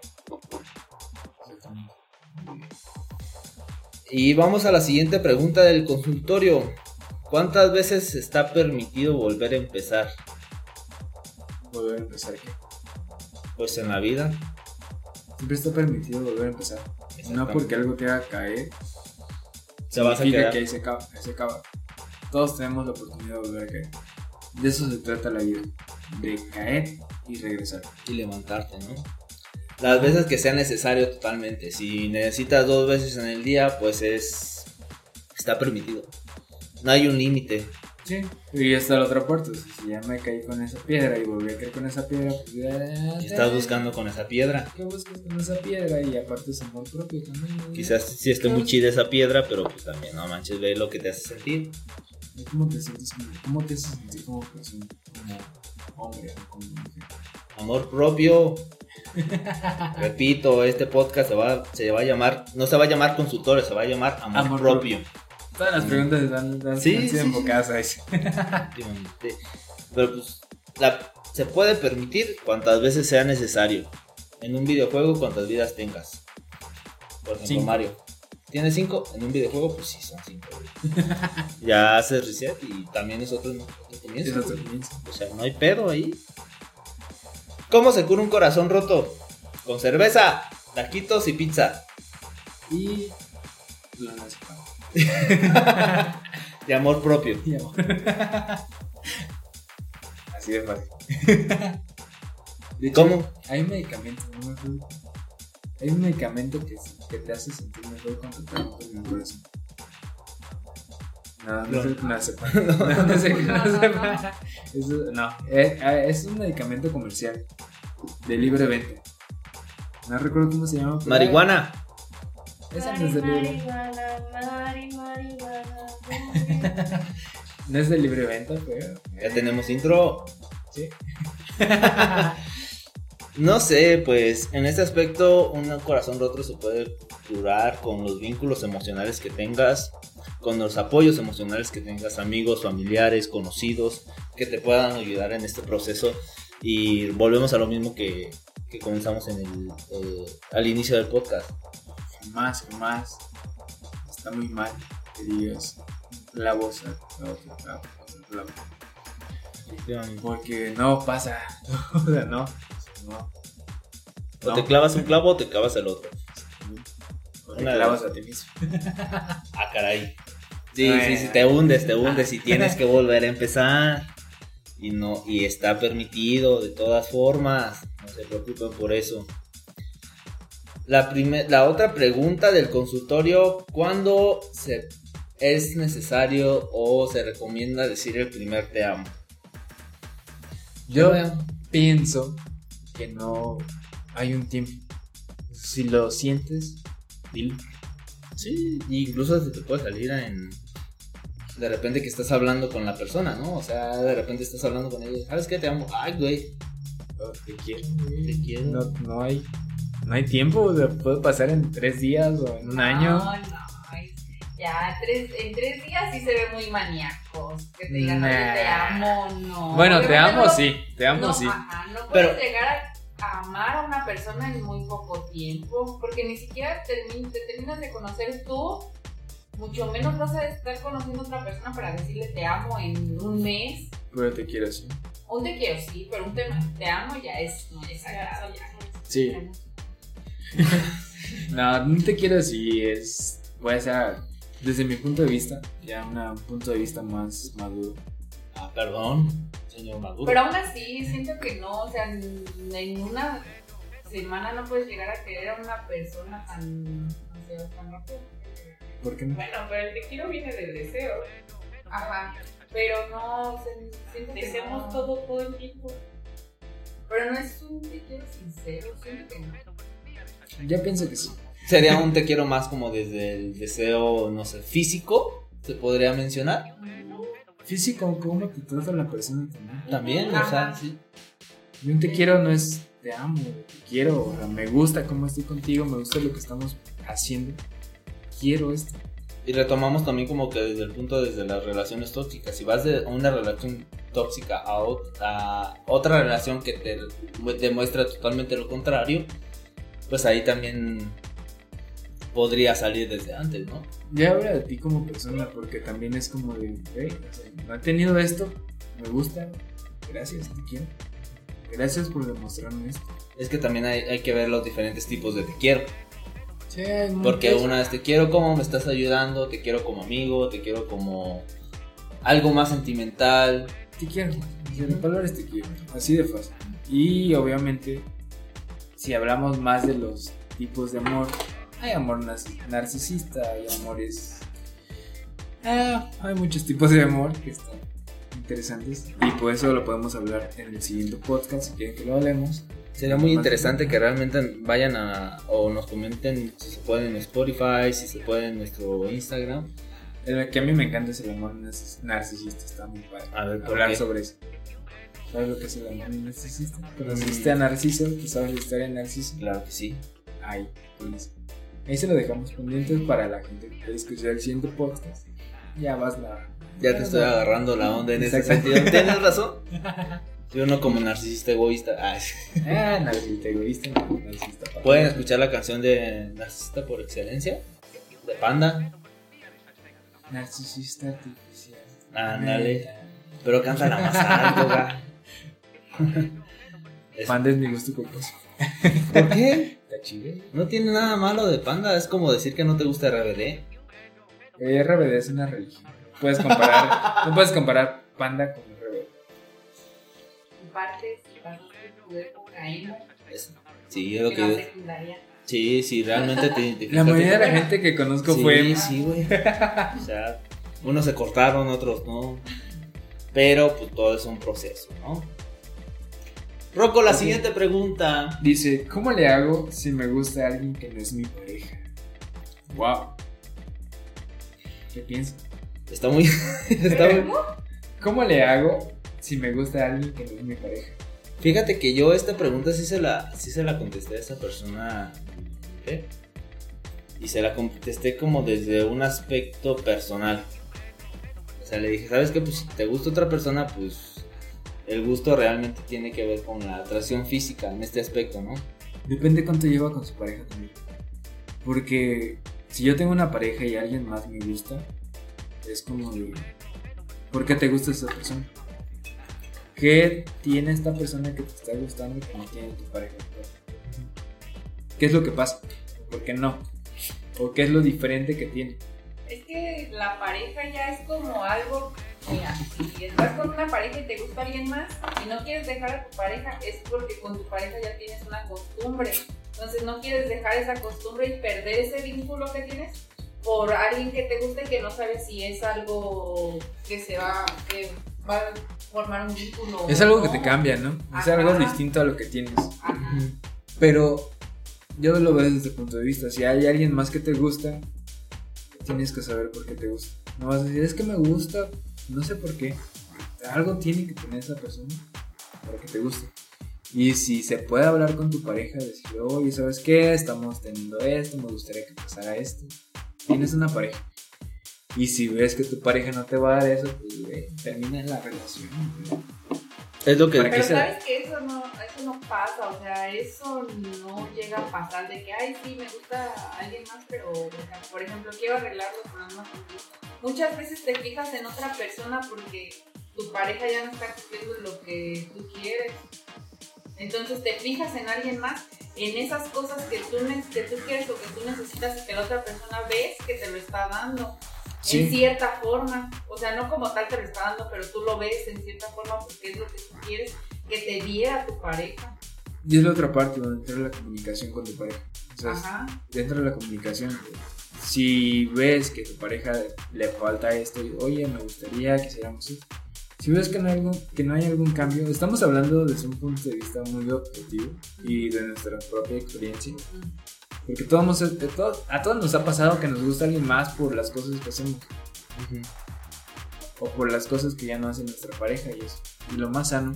Y vamos a la siguiente pregunta del consultorio. ¿Cuántas veces está permitido volver a empezar? Volver a empezar. ¿qué? Pues en la vida. Siempre está permitido volver a empezar. No porque algo te haga caer, Se vas a quedar. que ahí se acaba, ahí se acaba. Todos tenemos la oportunidad de volver a caer. De eso se trata la vida. De caer y regresar. y levantarte, ¿no? Las veces que sea necesario totalmente. Si necesitas dos veces en el día, pues es está permitido. No hay un límite. Sí. Y está la otra parte. Si ya me caí con esa piedra y volví a caer con esa piedra, pues ya. ¿Qué estás buscando con esa piedra? ¿Qué buscas con esa piedra? Y aparte es amor propio también. ¿no? Quizás sí esté muy chida esa piedra, pero pues también no manches, ve lo que te hace sentir. ¿Y ¿Cómo te sientes cómo te haces sentir como persona, como hombre o como mujer? Amor propio. Repito, este podcast se va, se va a llamar, no se va a llamar consultorio, se va a llamar amor, Amor propio. Todas las preguntas están, Sí, han sido sí, enfocadas a eso. Pero pues la- se puede permitir cuantas veces sea necesario. En un videojuego, cuantas vidas tengas. Por ejemplo, Cinco. Mario. ¿Tienes cinco? En un videojuego, pues sí, son cinco. ya haces reset y también es otro, otro comienzo. Es otro güey. comienzo. O sea, no hay pedo ahí. ¿Cómo se cura un corazón roto? Con cerveza, taquitos y pizza. Y. La nación. De amor propio. Así de fácil. De hecho, ¿Cómo? Hay medicamentos, no me acuerdo. Hay un medicamento que, que te hace sentir mejor cuando te rompen el corazón. No, no. No, no es el clonazepam. Eso- no, eh, eh, es un medicamento comercial de libre venta. No recuerdo cómo se llama. Marihuana. Esa no es de libre Marihuana, mari, marihuana, No es de libre venta, pero. Ya tenemos intro. Sí. No sé, pues en este aspecto un corazón roto se puede curar con los vínculos emocionales que tengas, con los apoyos emocionales que tengas, amigos, familiares, conocidos, que te puedan ayudar en este proceso. Y volvemos a lo mismo que, que comenzamos en el, eh, al inicio del podcast. Jamás, jamás. Está muy mal que digas la voz. Porque no pasa. o sea, no. No. O te clavas un clavo o te clavas el otro. O te Una clavas a ti mismo. Ah, caray. Sí, sí, sí, te hundes, te hundes y tienes que volver a empezar. Y no, y está permitido de todas formas. No se preocupen por eso. La, primer- la otra pregunta del consultorio, ¿cuándo se es necesario o se recomienda decir el primer te amo? Yo pienso que no hay un tiempo. Si lo sientes, dilo. Sí, incluso se te puede salir en... De repente que estás hablando con la persona, ¿no? O sea, de repente estás hablando con ella. ¿Sabes qué? Te amo. Ay, güey. Oh, te quiero. Te quiero. No, no hay. No hay tiempo. O sea, puede pasar en tres días o en un año. No, no. es- Ya, tres, en tres días sí se ve muy maníacos. Que te digan, Nah. te amo, no. Bueno, te amo, no- sí. Te amo, no, sí. Ajá, no puedes Pero- llegar a amar a una persona en muy poco tiempo, porque ni siquiera te terminas de conocer tú, mucho menos vas a estar conociendo a otra persona para decirle te amo en un mes. Pero te quiero, sí. Un te quiero, sí, pero un te, te amo ya es, no es sagrado, ya. Sí. No, no te quiero si es. Puede ser, desde mi punto de vista, ya una- un punto de vista más maduro. Ah, perdón, señor Maduro. Pero aún así, siento que no, o sea, en, en una semana no puedes llegar a querer a una persona tan, o sea, tan rápido. ¿Por qué no? Bueno, pero el te quiero viene del deseo. Ajá. Pero no, o sea, siento que Deseamos no. todo todo el tiempo. Pero no es un te quiero sincero, siento que no. Yo pienso que sí. Sería un te quiero más como desde el deseo, no sé, físico, se podría mencionar. Físico, cómo te trata la persona también. También, o sea, sí. Y un te quiero no es te amo, te quiero, o sea, me gusta cómo estoy contigo, me gusta lo que estamos haciendo. Quiero esto. Y retomamos también como que desde el punto desde las relaciones tóxicas. Si vas de una relación tóxica a otra relación que te demuestra totalmente lo contrario, pues ahí también podría salir desde antes, ¿no? Ya habla de ti como persona, porque también es como de, "Hey, o sea, no he tenido esto, me gusta, gracias, te quiero. Gracias por demostrarme esto. Es que también hay, hay que ver los diferentes tipos de te quiero. Sí, Porque una es te quiero como me estás ayudando, te quiero como amigo, te quiero como algo más sentimental. Te quiero. O sea, la palabra es te quiero. Así de fácil. Y obviamente, si hablamos más de los tipos de amor, hay amor narci- narcisista, hay amores. Ah, hay muchos tipos de amor que están interesantes. Y por eso lo podemos hablar en el siguiente podcast, si quieren que lo hablemos. Sería muy interesante que realmente vayan a o nos comenten si se puede en Spotify, si se puede en nuestro Instagram. El que a mí me encanta es el amor narcis- narcisista, está muy padre. A ver, ¿por hablar qué? sobre eso. ¿Sabes lo que es el amor narcisista? ¿Conociste a Narciso? ¿Tú sabes la historia de Narciso? Claro que sí. Ahí, eso. Ahí se lo dejamos pendientes para la gente que quiera escuchar el siguiente podcast. Ya vas la. Ya te estoy agarrando la onda en ese sentido. ¿Tienes razón? Yo no como narcisista egoísta. Ah. Ah, narcisista egoísta, narcisista. papá. Pueden escuchar la canción de Narcisista por excelencia. De Panda. Narcisista artificial. Ándale. Pero cántala más alto, Panda es mi gusto culposo. ¿Por qué? Está chido. No tiene nada malo de Panda. Es como decir que no te gusta RBD. Eh, RBD es una religión. Puedes comparar, no puedes comparar Panda con RBD. Partes, sí, es lo que. Sí, sí, realmente te identificas. La mayoría de la gente que conozco sí, fue. Sí, güey. O sea, unos se cortaron, otros no. Pero pues todo es un proceso, ¿no? Rocco, la siguiente pregunta. Dice: ¿Cómo le hago si me gusta alguien que no es mi pareja? Wow. ¿Qué piensas? Está muy. está muy- ¿Cómo le hago si me gusta alguien que no es mi pareja? Fíjate que yo esta pregunta sí se la, sí se la contesté a esa persona. ¿qué? Y se la contesté como desde un aspecto personal. O sea, le dije, ¿sabes qué? Pues si te gusta otra persona, pues el gusto realmente tiene que ver con la atracción física en este aspecto, ¿no? Depende cuánto lleva con su pareja también. Porque si yo tengo una pareja y alguien más me gusta, es como de. ¿Por qué te gusta esa persona? ¿Qué tiene esta persona que te está gustando que no tiene tu pareja? ¿Qué es lo que pasa? ¿Por qué no? ¿O qué es lo diferente que tiene? Es que la pareja ya es como algo. Mira, si estás con una pareja y te gusta alguien más y no quieres dejar a tu pareja, es porque con tu pareja ya tienes una costumbre. Entonces no quieres dejar esa costumbre y perder ese vínculo que tienes por alguien que te guste y que no sabes si es algo que se va, que va a formar un vínculo. Es algo que te cambia, ¿no? Es Ajá. algo distinto a lo que tienes. Ajá. Pero yo lo veo desde el punto de vista. Si hay alguien más que te gusta, tienes que saber por qué te gusta. No vas a decir, es que me gusta, no sé por qué. Algo tiene que tener esa persona para que te guste. Y si se puede hablar con tu pareja, decirle, oye, ¿sabes qué? Estamos teniendo esto, me gustaría que pasara esto. Tienes una pareja. Y si ves que tu pareja no te va a dar eso, pues güey, termina la relación. Es lo que ¿Para qué Pero se- sabes que eso no, eso no pasa, o sea, eso no llega a pasar de que, ay, sí, me gusta alguien más, pero, o sea, por ejemplo, quiero arreglar los problemas contigo. Muchas veces te fijas en otra persona porque tu pareja ya no está cumpliendo lo que tú quieres. Entonces te fijas en alguien más, en esas cosas que tú, que tú quieres o que tú necesitas y que la otra persona ves que te lo está dando. Sí. En cierta forma. O sea, no como tal te lo está dando, pero tú lo ves en cierta forma porque es lo que tú quieres que te diera tu pareja. Y es la otra parte donde entra la comunicación con tu pareja. O sea, Ajá. dentro de la comunicación, si ves que tu pareja le falta esto, y, oye, me gustaría que hiciéramos esto. Si ves que no, hay algún, que no hay algún cambio, estamos hablando desde un punto de vista muy objetivo y de nuestra propia experiencia. Porque todos, a todos nos ha pasado que nos gusta alguien más por las cosas que hacemos o por las cosas que ya no hace nuestra pareja y eso. Y lo más sano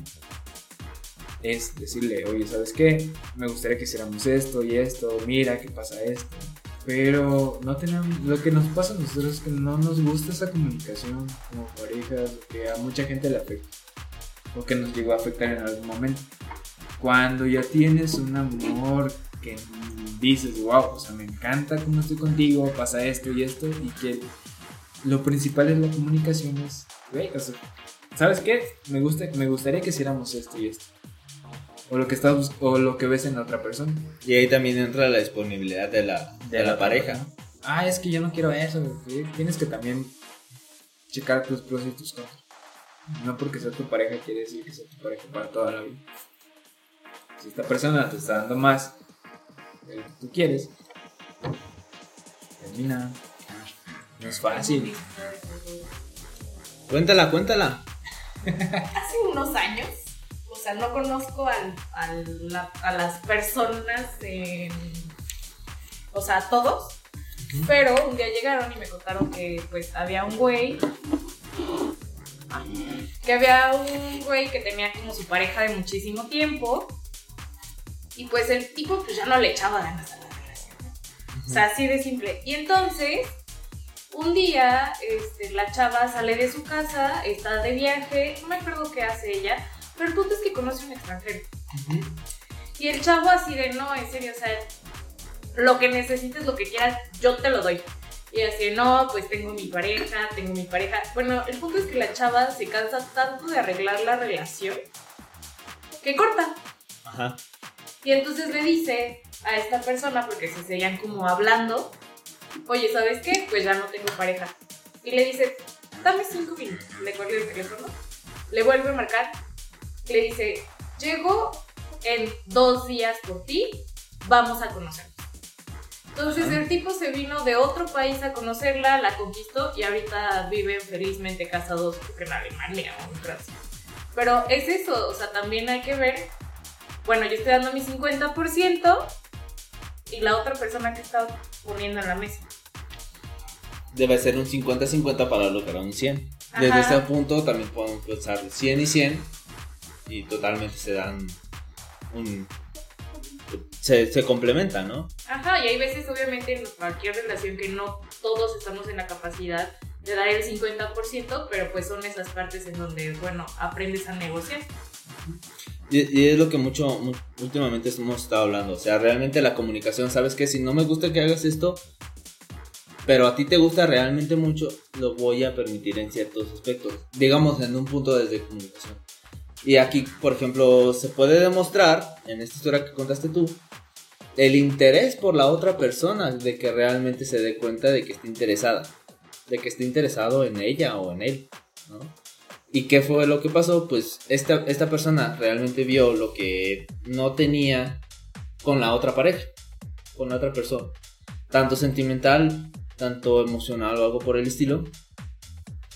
es decirle, oye, ¿sabes qué? Me gustaría que hiciéramos esto y esto, mira que pasa esto. Pero no tenemos, lo que nos pasa a nosotros es que no nos gusta esa comunicación como parejas, que a mucha gente le afecta, o que nos llegó a afectar en algún momento. Cuando ya tienes un amor que dices, wow, o sea, me encanta cómo estoy contigo, pasa esto y esto, y que lo principal es la comunicación, es, güey, o sea, ¿sabes qué? Me, gusta, me gustaría que hiciéramos esto y esto. O lo que estás o lo que ves en la otra persona. Y ahí también entra la disponibilidad de la, de la pareja. Ah, es que yo no quiero eso. güey. Tienes que también checar tus pros y tus contras. No porque sea tu pareja quiere decir que sea tu pareja para toda la vida. Si esta persona te está dando más de lo que tú quieres, termina. No es fácil. Cuéntala, cuéntala. Hace unos años, o sea, no conozco al- al- la- a las personas, en- o sea, a todos, pero un día llegaron y me contaron que pues había un güey, que había un güey que tenía como su pareja de muchísimo tiempo y pues el tipo pues ya no le echaba ganas a la relación. O sea, así de simple. Y entonces un día, este, la chava sale de su casa, está de viaje, no me acuerdo qué hace ella, pero el punto es que conoce a un extranjero. Y el chavo así de, no, en serio, o sea, lo que necesites, lo que quieras, yo te lo doy. Y así, no, pues tengo mi pareja, tengo mi pareja. Bueno, el punto es que la chava se cansa tanto de arreglar la relación que corta. Ajá. Y entonces le dice a esta persona, porque se seguían como hablando, oye, ¿sabes qué? Pues ya no tengo pareja. Y le dice, dame cinco minutos. Le cuelga el teléfono, le vuelve a marcar, le dice, llego en dos días por ti, vamos a conocernos. Entonces el tipo se vino de otro país a conocerla, la conquistó y ahorita viven felizmente casados creo que en Alemania o en Francia. Pero es eso, o sea, también hay que ver, bueno, yo estoy dando mi 50% y la otra persona que está poniendo en la mesa. Debe ser un 50-50 para lograr un 100. Desde Ajá. ese punto también podemos pensar 100 y 100 y totalmente se dan un... Se, se complementan, ¿no? Ajá, y hay veces obviamente en cualquier relación que no todos estamos en la capacidad de dar el 50%, pero pues son esas partes en donde, bueno, aprendes a negociar. Y, es lo que mucho mu- últimamente hemos estado hablando. O sea, realmente la comunicación, ¿sabes qué? Si no me gusta que hagas esto, pero a ti te gusta realmente mucho, lo voy a permitir en ciertos aspectos. Digamos, en un punto desde comunicación. Y aquí, por ejemplo, se puede demostrar, en esta historia que contaste tú, el interés por la otra persona, de que realmente se dé cuenta de que está interesada, de que está interesado en ella o en él, ¿no? ¿Y qué fue lo que pasó? Pues esta, esta persona realmente vio lo que no tenía con la otra pareja, con la otra persona. Tanto sentimental, tanto emocional o algo por el estilo.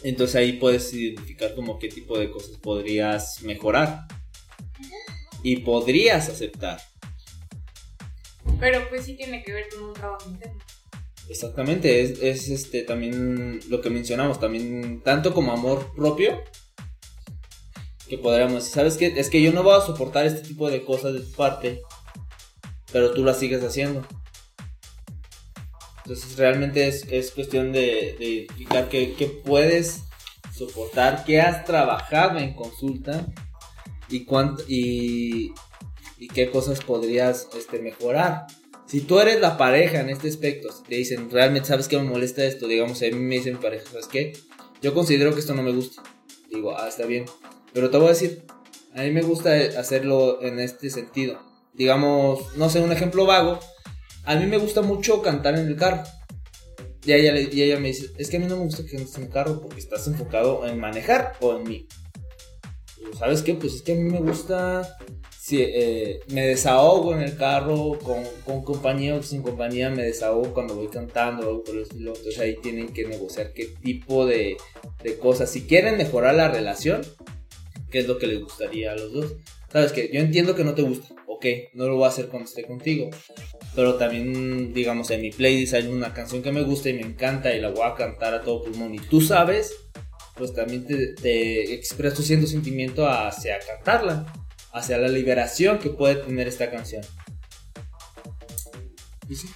Entonces ahí puedes identificar como qué tipo de cosas podrías mejorar. Y podrías aceptar. Pero pues sí tiene que ver con un trabajo interno. Exactamente, es, es este también lo que mencionamos, también tanto como amor propio, que podríamos decir, ¿sabes qué? Es que yo no voy a soportar este tipo de cosas de tu parte, pero tú las sigues haciendo. Entonces realmente es, es cuestión de, de identificar qué, qué puedes soportar, qué has trabajado en consulta y, cuánto, y, y qué cosas podrías este, mejorar. Si tú eres la pareja en este aspecto, te dicen, realmente sabes que me molesta esto, digamos, a mí me dicen pareja, ¿sabes qué? Yo considero que esto no me gusta. Digo, ah, está bien. Pero te voy a decir, A mí me gusta hacerlo en este sentido. Digamos, no sé, un ejemplo vago. A mí me gusta mucho cantar en el carro. Y ella, y me dice, es que a mí no me gusta que en el carro porque estás enfocado en manejar o en mí. ¿Sabes qué? Pues es que a mí me gusta si, eh, me desahogo en el carro con, con compañía o sin compañía, me desahogo cuando voy cantando o. Entonces ahí tienen que negociar qué tipo de, de, cosas. Si quieren mejorar la relación, qué es lo que les gustaría a los dos. Sabes que yo entiendo que no te gusta, ok, no lo voy a hacer cuando esté contigo. Pero también, digamos, en mi playlist hay una canción que me gusta y me encanta y la voy a cantar a todo pulmón. Y tú sabes, pues también te, te expreso siendo sentimiento hacia cantarla hacia la liberación que puede tener esta canción. Y sí,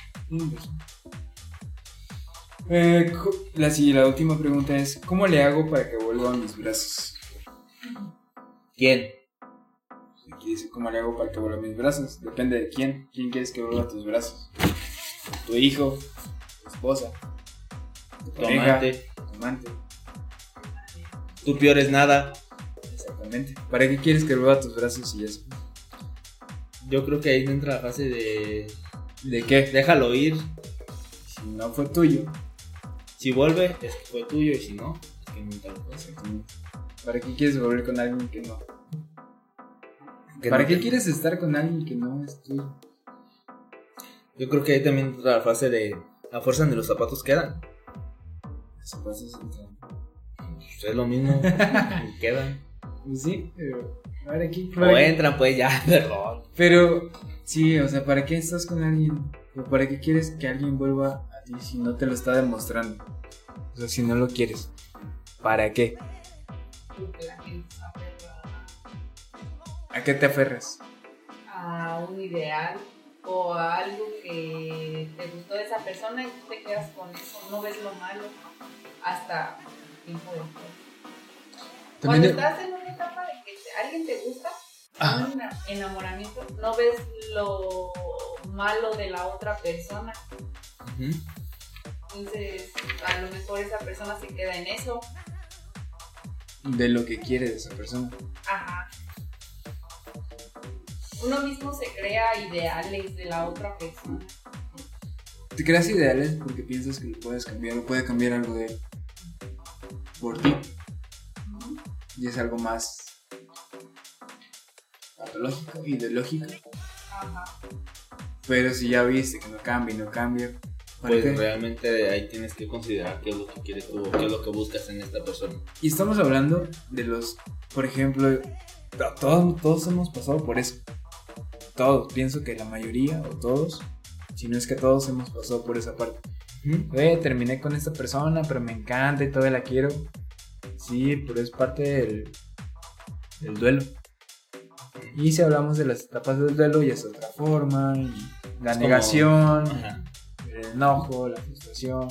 eh, la, la última pregunta es, ¿cómo le hago para que vuelva a mis brazos? ¿Quién? Aquí dice, ¿cómo le hago para que vuelva mis brazos? Depende de quién. ¿Quién quieres que vuelva a tus brazos? ¿Tu hijo? ¿Tu esposa? ¿Tu, amante? ¿Tu amante? ¿Tu peor es nada? ¿Para qué quieres que vuelva a tus brazos y eso? Yo creo que ahí entra la fase de. ¿De qué? Déjalo ir. Si no fue tuyo. Si vuelve, es que fue tuyo. Y si no, es que nunca lo fue. ¿Para qué quieres volver con alguien que no? ¿Para qué quieres estar con alguien que no es tuyo? Yo creo que ahí también entra la fase de. La fuerza de los zapatos quedan. Los zapatos entran. Pues es lo mismo. quedan. Pues sí, pero. A ver, aquí. O entran, pues ya, perdón. Pero, sí, o sea, ¿para qué estás con alguien? ¿O para qué quieres que alguien vuelva a ti si no te lo está demostrando? O sea, si no lo quieres. ¿Para qué? Porque la gente se aferra. ¿A qué te aferras? A un ideal o a algo que te gustó de esa persona y tú te quedas con eso. No ves lo malo hasta tiempo después. Cuando estás en una etapa de que alguien te gusta, ah. un enamoramiento, no ves lo malo de la otra persona. Entonces, a lo mejor esa persona se queda en eso. De lo que quiere de esa persona. Ajá. Uno mismo se crea ideales de la otra persona. Te creas ideales porque piensas que lo puedes cambiar o puede cambiar algo de él. Por ti y es algo más patológico, ideológico. Ajá. Pero si ya viste que no cambia y no cambia, pues realmente ahí tienes que considerar qué es lo que quieres tú, qué es lo que buscas en esta persona. Y estamos hablando de los, por ejemplo, todos, todos hemos pasado por eso. Todos, pienso que la mayoría o todos, si no es que todos hemos pasado por esa parte. Eh, terminé con esta persona, pero me encanta y todavía la quiero. Sí, pero es parte del, duelo. Y si hablamos de las etapas del duelo, ya es otra forma. la negación, el enojo, la frustración,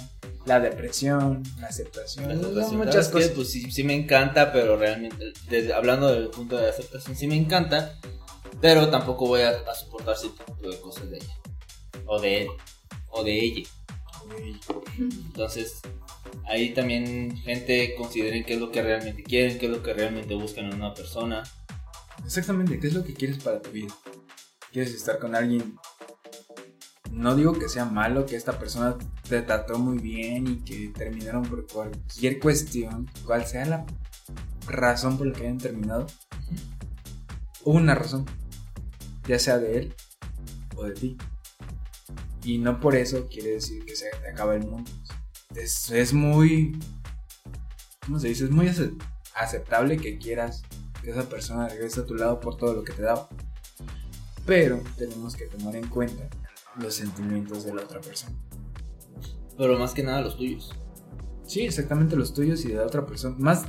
la depresión, la aceptación. muchas cosas. pues sí, sí, me encanta, pero realmente, hablando del punto de aceptación, sí me encanta. Pero tampoco voy a, a soportar cierto tipo de cosas de ella. O de él. O de ella. Entonces, ahí también gente consideren qué es lo que realmente quieren, qué es lo que realmente buscan en una persona. Exactamente, qué es lo que quieres para tu vida. ¿Quieres estar con alguien? No digo que sea malo, que esta persona te trató muy bien y que terminaron por cualquier cuestión, cual sea la razón por la que hayan terminado. Hubo una razón, ya sea de él o de ti. Y no por eso quiere decir que se acaba el mundo es, muy, ¿cómo se dice? Es muy aceptable que quieras que esa persona regrese a tu lado por todo lo que te da. Pero tenemos que tomar en cuenta los sentimientos de la otra persona. Pero más que nada los tuyos. Sí, exactamente los tuyos y de la otra persona. Más,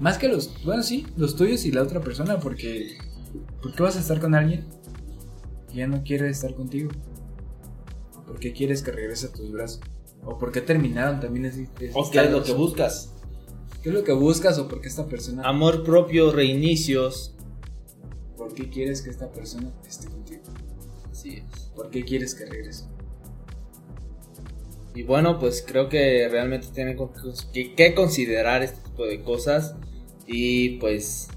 más que los, bueno, sí, los tuyos y la otra persona, porque ¿por qué vas a estar con alguien que ya no quiere estar contigo? ¿Por qué quieres que regrese a tus brazos? o por qué terminaron también es, o qué es lo que buscas qué es lo que buscas o por qué esta persona amor propio reinicios por qué quieres que esta persona esté contigo así es por qué quieres que regrese y bueno pues creo que realmente tienen que considerar este tipo de cosas y pues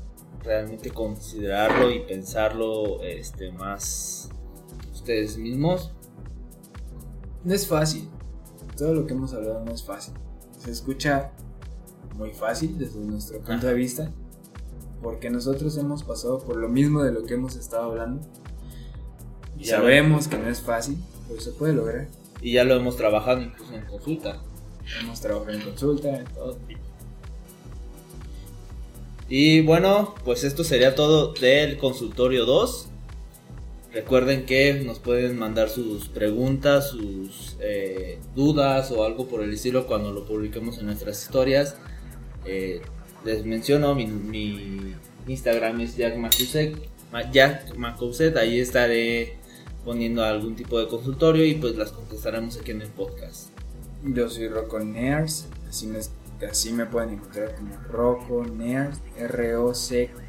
realmente considerarlo y pensarlo este, más ustedes mismos. No es fácil. Todo lo que hemos hablado no es fácil. Se escucha muy fácil desde nuestro punto de vista. Porque nosotros hemos pasado por lo mismo de lo que hemos estado hablando. Y sabemos que no es fácil, pero se puede lograr. Y ya lo hemos trabajado incluso en consulta. Hemos trabajado en consulta, en todo. Y bueno, pues esto sería todo del consultorio 2. Recuerden que nos pueden mandar sus preguntas, sus eh, dudas o algo por el estilo cuando lo publiquemos en nuestras historias. Eh, les menciono, mi, mi Instagram es Jack Macuset, Ma- Jack Macuset, ahí estaré poniendo algún tipo de consultorio y pues las contestaremos aquí en el podcast. Yo soy Rocco Nears, así me, así me pueden encontrar como Rocco Nears, R-O-C-K-O-N-E-A-R-S.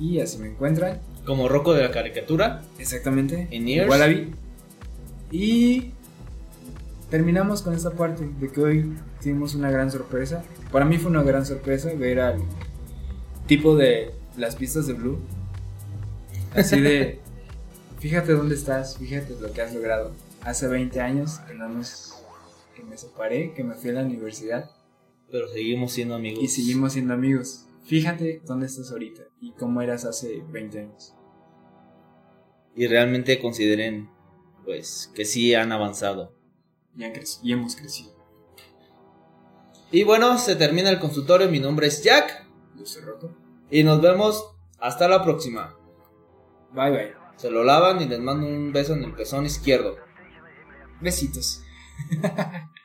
Y así me encuentran, Como Rocco de la caricatura, exactamente, En Nears. Wallaby. Y terminamos con esta parte de que hoy tuvimos una gran sorpresa. Para mí fue una gran sorpresa ver al tipo de las pistas de Blue. Así de, fíjate dónde estás, fíjate lo que has logrado. Hace 20 años que no nos, que me separé, que me fui a la universidad pero seguimos siendo amigos. y seguimos siendo amigos. Fíjate dónde estás ahorita y cómo eras hace 20 años. y realmente consideren pues que sí han avanzado. Y, han y hemos crecido. Y bueno, se termina el consultorio, mi nombre es Jack Yo soy Rocco. y nos vemos hasta la próxima. Bye bye. Se lo lavan y les mando un beso en el pezón izquierdo. Besitos.